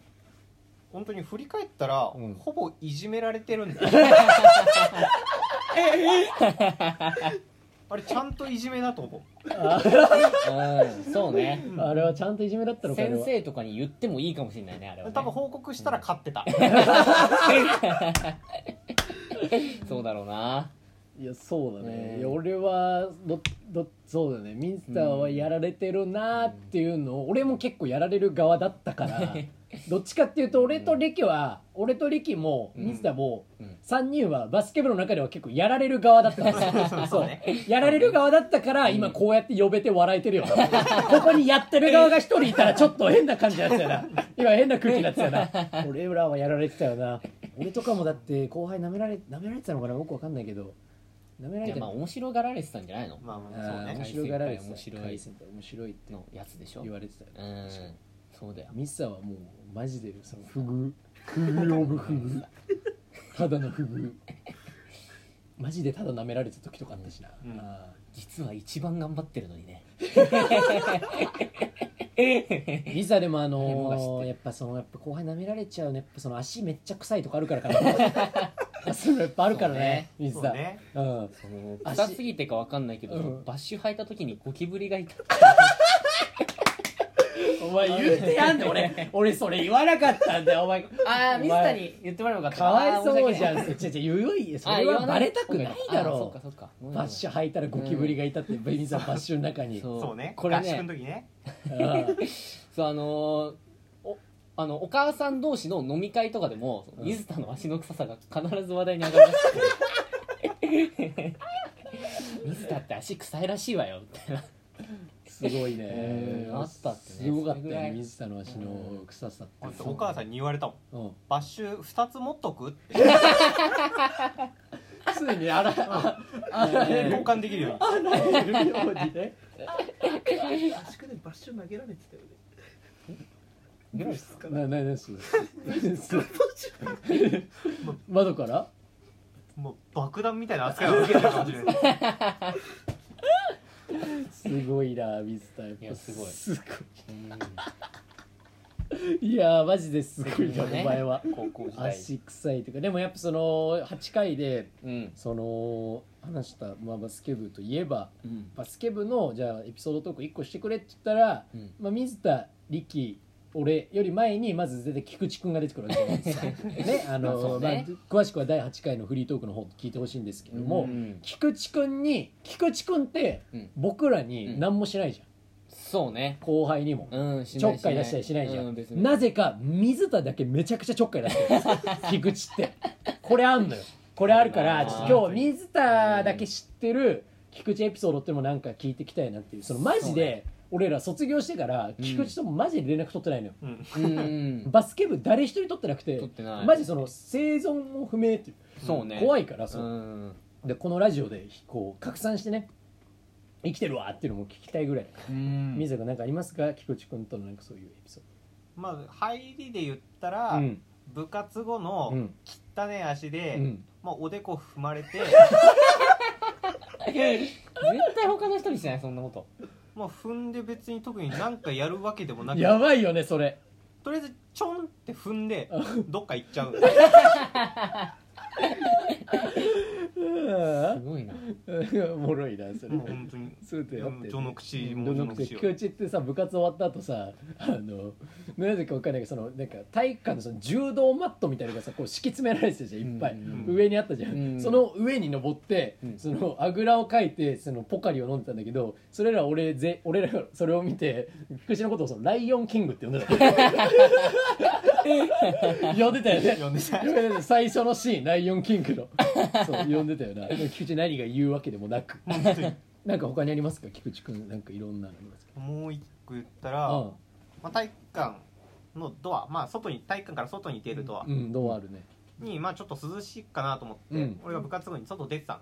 本当に振り返ったら、うん。ほぼいじめられてるんだよ あれちゃんといじめだと思う。うんそうね。あれはちゃんといじめだったのか先生とかに言ってもいいかもしれないねあれは、ね、多分報告したら勝ってた、そうだろうないやそうだね、うん。いや俺はどどそうだね。ミンスターはやられてるなーっていうのを、俺も結構やられる側だったから どっちかっていうと俺と力は俺と力もうん。ミンスターも、うん。3人はバスケ部の中では結構やられる側だったから そう。やられる側だったから今こうやって呼べて笑えてるよ。ここにやってる側が一人いたらちょっと変な感じになってたよな。今変な空気になってたよな。俺らはやられてたよな。俺とかもだって後輩舐められ舐められてたのかな？よくわかんないけど舐められていやまあ面白がられてたんじゃないの？まあまああそうね。ー面白がられてた。面白い海鮮って面白いってのやつでしょ？言われてたよ。うん。そうだよ。ミスターはもうマジでその不遇不遇オブ不遇ただの不遇 マジでただ舐められた時とかあったしな、うん。あ実は一番頑張ってるのにね。ー ミスターでもあのーやっぱそのやっぱ後輩舐められちゃうね。やっぱその足めっちゃ臭いとかあるからかな そういっぱあるからねミスターそうね。うん。その足臭すぎてかわかんないけど、うんバッシュ履いた時にゴキブリがいた お前言うてやんねん俺。俺それ言わなかったんだよお前。ああ水田に。言ってもらえばよかった。かわいそうじゃん。ちょちょ言うよそれはバレたくないだろ。うバッシュ履いたらゴキブリがいたってベニさんバッシュの中に。そう。ね。これね。合宿の時ね。うん。そうあのあのお母さん同士の飲み会とかでも、うん。水田の足の臭さが必ず話題に上がりまして 水田って足臭いらしいわよみたいな。すごいね。うんあったってね。すごかったよね水田の足の臭さって。お母さんに言われたもん。うん。バッシュ2つ持っとくって。ついにあらあ交換できるように。あなれるようにね合宿でバッシュ投げられてたよねぐらいですかなななそれ窓から？もう爆弾みたいな扱いを受けてるかもしれない。すごいな水田やっぱいやすごい。すごうんい。いやーマジですごいな、ねお前は。足臭いというか。でもやっぱその8回でうん。その話した、まあ、バスケ部といえばうん。バスケ部のじゃあエピソードトーク1個してくれって言ったら、うん。まあ、水田力俺より前にまず絶対菊池君が出てくるわけじゃないですかね あの、まあそうね。まあ、詳しくは第8回のフリートークの方聞いてほしいんですけども、うん。菊池君に菊池君ってうん。僕らに何もしないじゃん、そうね。後輩にも、うんしちょっかい出したりしないじゃん、なぜか水田だけめちゃくちゃちょっかい出してる。菊池って。これあんのよ。これあるから今日水田だけ知ってる菊池エピソードっていうのもなんか聞いていきたいなっていう。そのマジで俺ら卒業してからん。菊池ともマジで連絡取ってないのよ、うん。うん。バスケ部誰一人取ってなくて取ってない。マジその生存も不明っていう。そうね。怖いからうそう、ん。でこのラジオでこう拡散してね生きてるわっていうのも聞きたいぐらい、うん。水田君なんかありますか？菊池君とのなんかそういうエピソまず入りで言ったーら、ドうん。部活後うのん。汚ね足で、うん。まあ、おでこ踏まれて。絶対他の人にしないそんなことまあ踏んで別に特に何かやるわけでもなくやばいよねそれ。とりあえずちょんって踏んでどっか行っちゃう すごいな。おもろいなそれ。もう本当に。そうだようん序の口うんも序の口序の口ってさ部活終わった後さあのなぜかわかんないけどそのなんか体育館のその柔道マットみたいなのがさこう敷き詰められてたじゃんいっぱい、うん。うん上にあったじゃん、うん。その上に登って、うん。そのあぐらをかいてそのポカリを飲んでたんだけどそれら俺ぜ俺らがそれを見て菊池のことをそのライオンキングって呼んでた呼んでたよね。呼んでた。呼んでた最初のシーンライオンキングの。そう呼んでたよな。でも菊池何が言うわけでもなく。本当に。なんか他にありますか？菊池くんなんかいろんなのありますか？もう一個言ったら、うん。まあ、体育館のドア。まあ外に体育館から外に出るドア。うんどうあるねに、まあちょっと涼しいかなと思って、うん。俺が部活後に外出てたの。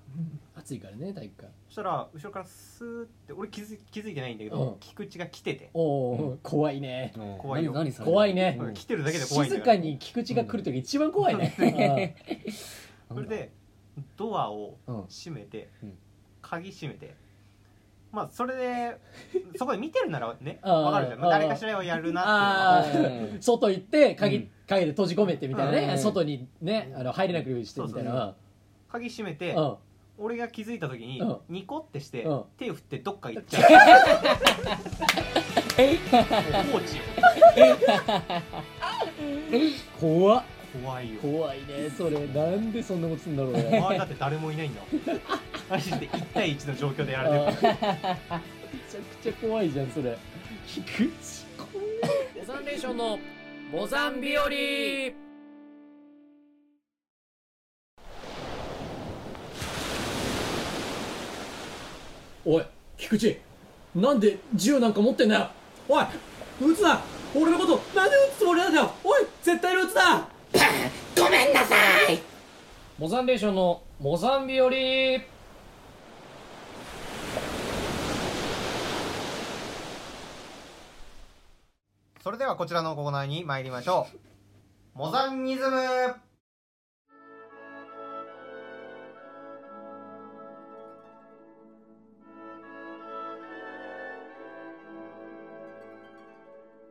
暑いからね体育館。そしたら後ろからスーって俺気づ気づいてないんだけど、うん。菊池が来てて、おお、怖いね。怖いよ。何怖いね。来てるだけで怖いんだから静かに菊池が来る時一番怖いね、それでドアをうん。閉めて、うん。鍵閉めてまあそれでそこで見てるならね あーわかるじゃん、まあ誰かしらをやるなあっていうのは。あ外行って鍵、うん。鍵で閉じ込めてみたいなね、うん。外にねあの入れなくしてみたいな。鍵閉めて、うん。俺が気づいた時に、うん。ニコってして、うん。手を振ってどっか行っちゃう。放置。怖っ。怖いよ。怖いねそれ。なんでそんなことすんだろうね。だって誰もいないんだマジで1対1の状況でやられてる。めちゃくちゃ怖いじゃんそれ。菊池。モザンレーションのモザンビオリおい菊池。なんで銃なんか持ってんだよ。おい撃つな。俺のことなんで撃つつもりなんだよ。おい絶対に撃つな。モザンレーションのモザンビオリそれではこちらのコーナーに参りましょう。モザンニズム。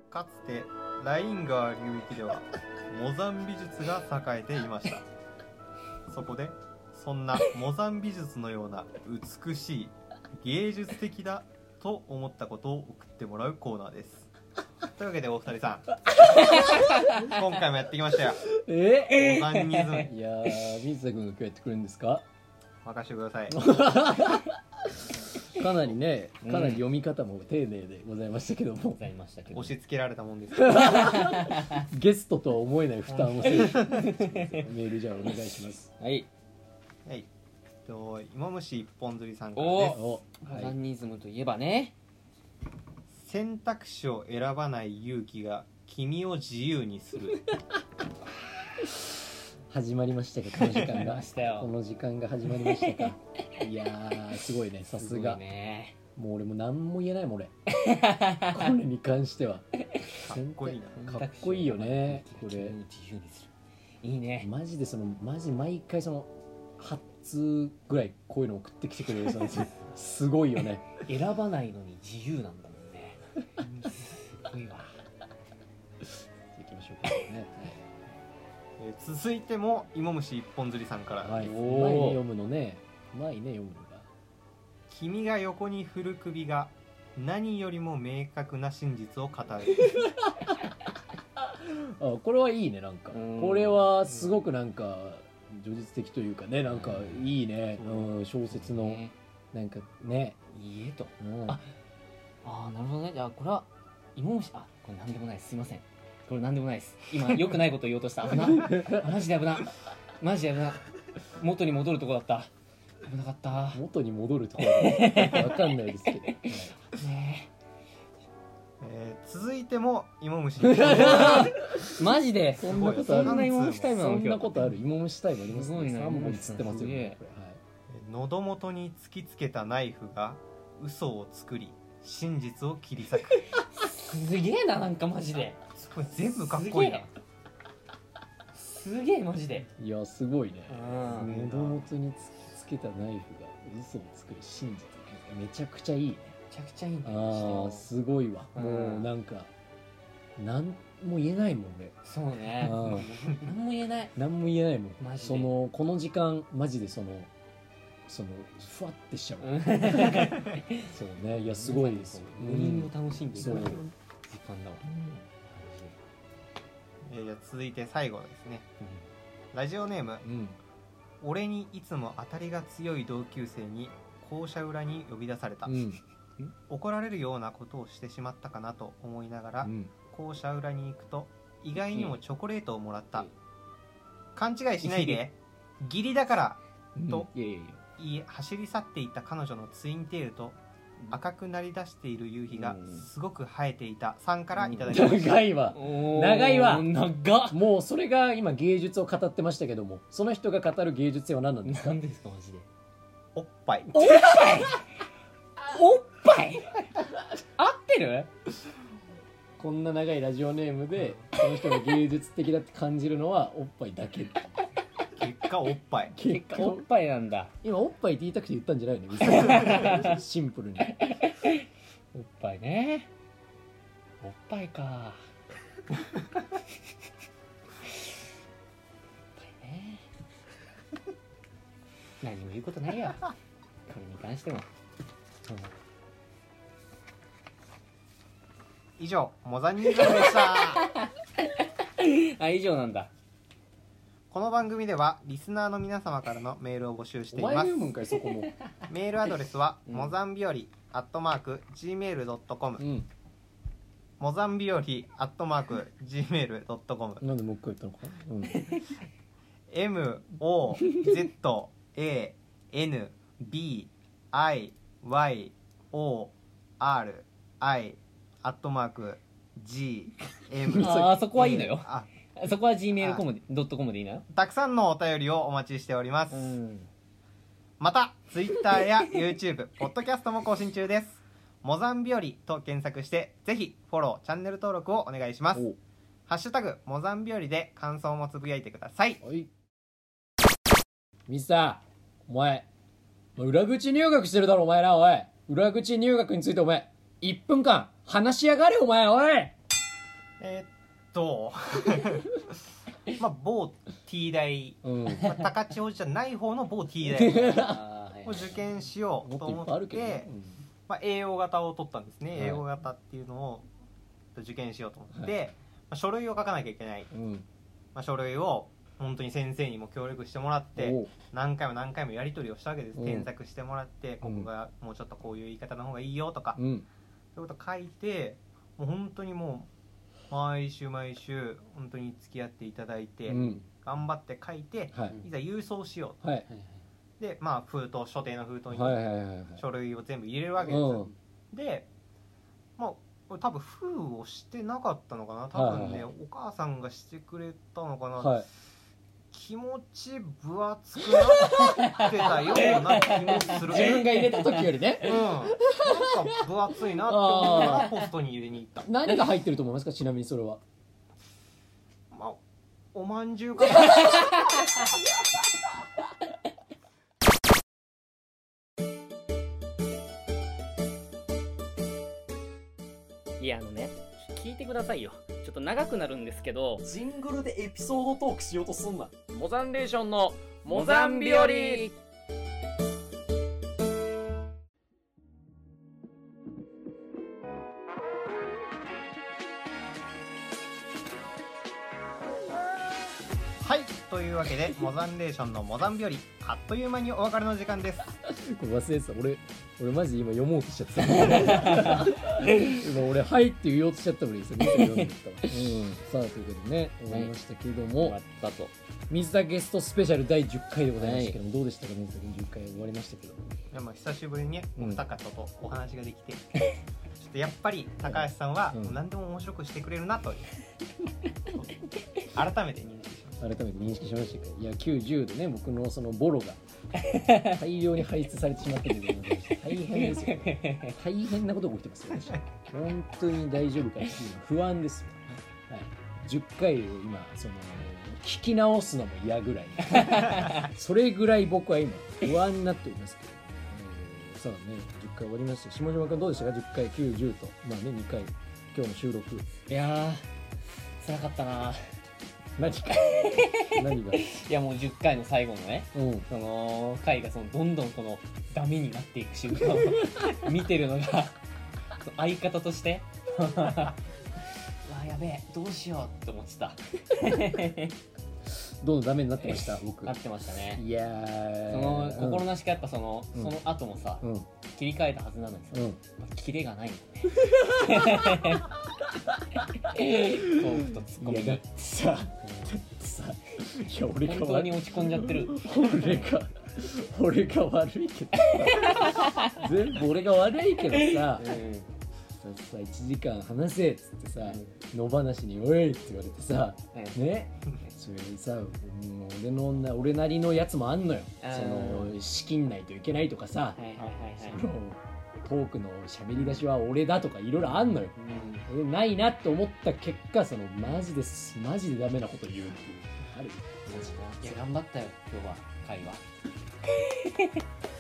かつてライン川流域ではモザン美術が栄えていました。そこでそんなモザン美術のような美しい芸術的だと思ったことを送ってもらうコーナーです。というわけでお二人さん。今回もやってきましたよ。え？モザンニズムいやー水田君が今日やってくれるんですか？任せてください。かなりねうんかなり読み方も丁寧でございましたけども、ございましたけど。押し付けられたもんです ゲストとは思えない負担をするメールじゃあお願いします。はい。はい。と芋虫一本釣りさんからおです。おモザはいンニズムといえばね選択肢を選ばない勇気が君を自由にする。始まりましたかこの時間が。この時間が始まりましたか。いやーすごいねさすが。ね。もう俺も何も言えないもん俺。これに関しては。かっこいいな。かっこいいよねこれ。これ自由にする。いいね。マジでそのマジ毎回その8通ぐらいこういうの送ってきてくれるすごいよね。選ばないのに自由なんだすごいわ。いきましょうかね。えー続いても芋虫一本釣りさんから、はい、前におー読むのね。前にね読むのが。君が横に振る首が何よりも明確な真実を語る。あこれはいいねなんか。うん。これはすごくなんか叙述的というかねなんかいいね、うん、小説のね。なんかね、いいえと。うん、あああなるほどね。じゃあこれは芋虫あこれなんでもないです。すいません。これなんでもないです。今良くないこと言おうとした。危な。マジで危な。マジで危な。元に戻るとこだった。危なかった。元に戻るところがわかんないですけど、はいねえ。ー続いても芋虫。え マジで？そんなことある？そんな芋虫タイムなそんの今日なことある？芋虫タイムありますすごいな3本つってますよ。すげえ。ねこれはい喉元に突きつけたナイフが嘘を作り真実を切り裂く。すげえななんかマジで。これ全部かっこいいな。すげえマジで。いやすごいね。うん。喉元に突きつけたナイフが嘘を作る真実めちゃくちゃいいね。めちゃくちゃいいね。ああすごいわ。うん。もうなんかなんも言えないもん俺そうね。うん。何も言えない。何も言えないもん。マジで。そのこの時間マジでそのそのふわってしちゃう。うん。そうね。いやすごいですよ。無人を楽しんでいそう。く時間だわ。えーじゃあ続いて最後ですね。ラジオネーム。うん。俺にいつも当たりが強い同級生に校舎裏に呼び出された、うん。怒られるようなことをしてしまったかなと思いながら、うん。校舎裏に行くと意外にもチョコレートをもらった、うん。勘違いしないで。義理だから。と。いやいやいや言い走り去っていった彼女のツインテールと赤くなりだしている夕日がうん。すごく映えていた。さんからいただきました、長いわ。長いわ。長っ。もうそれが今芸術を語ってましたけどもその人が語る芸術性は何なんですか？何ですかマジで。おっぱい。おっぱい？おっぱい？合ってる？こんな長いラジオネームでその人が芸術的だって感じるのはおっぱいだけ結果おっぱい。結果おっぱいなんだ。今おっぱいって言いたくて言ったんじゃないの？別 にシンプルに。おっぱいね。おっぱいか。おっぱいね。何も言うことないよ。これに関しても。以上モザニーズムでした。あ以上なんだこの番組ではリスナーの皆様からのメールを募集しておいます。前が読むんかいそこも。メールアドレスは、うん。モザンビオリアットマーク Gmail.com うん。モザンビオリアットマーク Gmail.com なんでもう一回言ったのかな、うん。MOZANBIYORI アットマーク GM ああそこはいいのよ。あそこは gmail.com ドットコムでいいの？よたくさんのお便りをお待ちしております、うん。また Twitter や YouTube ポッドキャストも更新中です。モザンビオリと検索してぜひフォローチャンネル登録をお願いします。お。ハッシュタグモザンビオリで感想もつぶやいてください。はい。ミスターお前お前裏口入学してるだろお前なおい。裏口入学についてお前1分間話しやがれお前おい。えーっと まあ某 T 大、うん。まあ、高千穂じゃない方の某 T 大。を受験しようと思ってぱいあるけどね、まあ、栄養型を取ったんですね、はい。栄養型っていうのを受験しようと思って、まあ、書類を書かなきゃいけない、うん。うんまあ、書類を本当に先生にも協力してもらって何回も何回もやり取りをしたわけです、うん。添削してもらってここがもうちょっとこういう言い方の方がいいよとか、うん。そういうこと書いてもう本当にもう毎週毎週本当に付き合っていただいて、うん。頑張って書いてはい。いざ郵送しよはい、うでまあ封筒所定の封筒に書類を全部入れるわけです、うん。でまあこれ多分封をしてなかったのかな？多分ね、はいはい。お母さんがしてくれたのかな、はい気持ち分厚くなってたような気もする。自分が入れた時よりね。うん。なんか分厚いなって思ったらポストに入れに行った。何が入ってると思いますか？ちなみにそれは。まあおまんじゅうかな。いやあのね聞いてくださいよ。ちょっと長くなるんですけど。ジングルでエピソードトークしようとすんな。モザンレーションのモザンビオリはい。というわけでモザンレーションのモザン日和。あっという間にお別れの時間ですこれ忘れてた。俺俺マジで今読もうとしちゃってた。今俺「はい」って言おうとしちゃった俺それ読んでったわ、うん、さあということでね終わりましたけども、終わったと。水田ゲストスペシャル第10回でございましたけども、どうでしたか水田君10回終わりましたけど。いやまあ久しぶりにねうん。お二方とお話ができて、ちょっとやっぱり高橋さんはうん。何でも面白くしてくれるなという。改めて認識改めて認識しましたけどいや90でね僕のそのボロが 大量に排出されてしまったのでございまして大変ですよ。大変なことが起きてますよ私本当に大丈夫かっていうのは不安ですよ、はい、10回を今その聞き直すのも嫌ぐらい。それぐらい僕は今不安になっておりますけど、えーさあね。10回終わりました。下島君どうでしたか？10回90とまあね2回今日の収録。いやー辛かったな何か。何が？いやもう10回の最後のねうん。その回がそのどんどんこのダメになっていく瞬間を 見てるのが相方として。うわやべえどうしようって思ってたどんどんダメになってました僕。なってましたね。いやー。その心なしかやっぱその、うん。その後もさ、うん。切り替えたはずなのにさ、うん。キレがないんだね。トークとツッコミささいや俺が本当に落ち込んじゃってる。俺が俺が悪いけどさ 全部俺が悪いけどささ1時間話せっつってさ野放しに「おい!」って言われてさね？それにさもう俺のな俺なりのやつもあんのよ。その仕切んないといけないとかさ。はいはいはいはい。そのトークの喋り出しは俺だとかいろいろあんのよ。俺ないなって思った結果そのマジですマジでダメなこと言うっていうある。いや頑張ったよ今日は。会話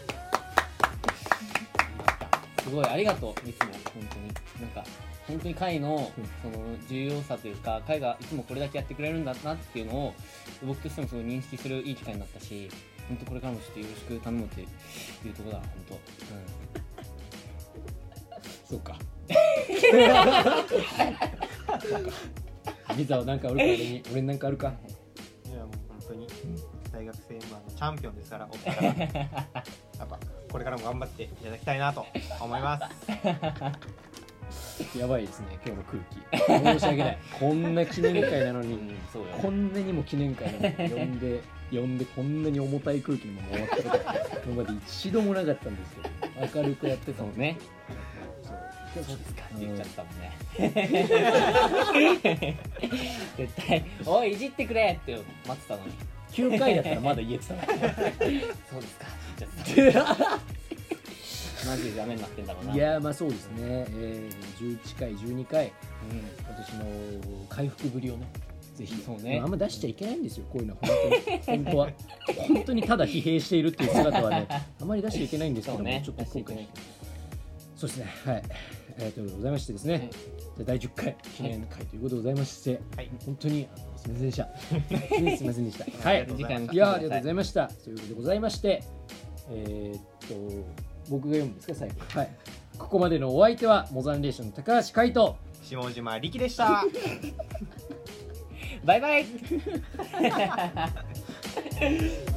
すごいありがとういつも。本当に。なんか本当に会のうん。その重要さというか会がいつもこれだけやってくれるんだなっていうのを僕としてもすごい認識するいい機会になったし本当これからもちょっとよろしく頼むっていうところだ本当、うん。そうか。水沢なんかあるか俺に。俺になんかあるか。たいやもう本当に。大学生今のチャンピオンですからお これからも頑張っていただきたいなと思います。やばいですね今日の空気。申し訳ない。こんな記念会なのに うん、そうよ。こんなにも記念会なのに呼んで呼んでこんなに重たい空気にも終わったこと今まで一度もなかったんですけど明るくやってたのそうね。そうですか。って言っちゃったもんね。絶対「おいいじってくれ!」って待ってたのに。9回だったらまだ言えてた。のそうですかマジでダメになってんだろうな。いやーまあそうですね、えー、11回12回。うん。私の回復ぶりをねぜひ。そうね。まああんま出しちゃいけないんですよこういうのは。本当に。本当は本当にただ疲弊しているっていう姿はね あまり出しちゃいけないんですけども、ね。ちょっと出していけないそうですね。はい、えー、ということでございましてですね、はいじゃあ第10回記念会ということでございまして、はい。本当にすみませんでした。すみませんでした。はい。いやーありがとうございました。ということでございましてえーっと僕が読むんですか最後。はい。ここまでのお相手はモザンレーションの高橋海人。下島力でした。バイバイ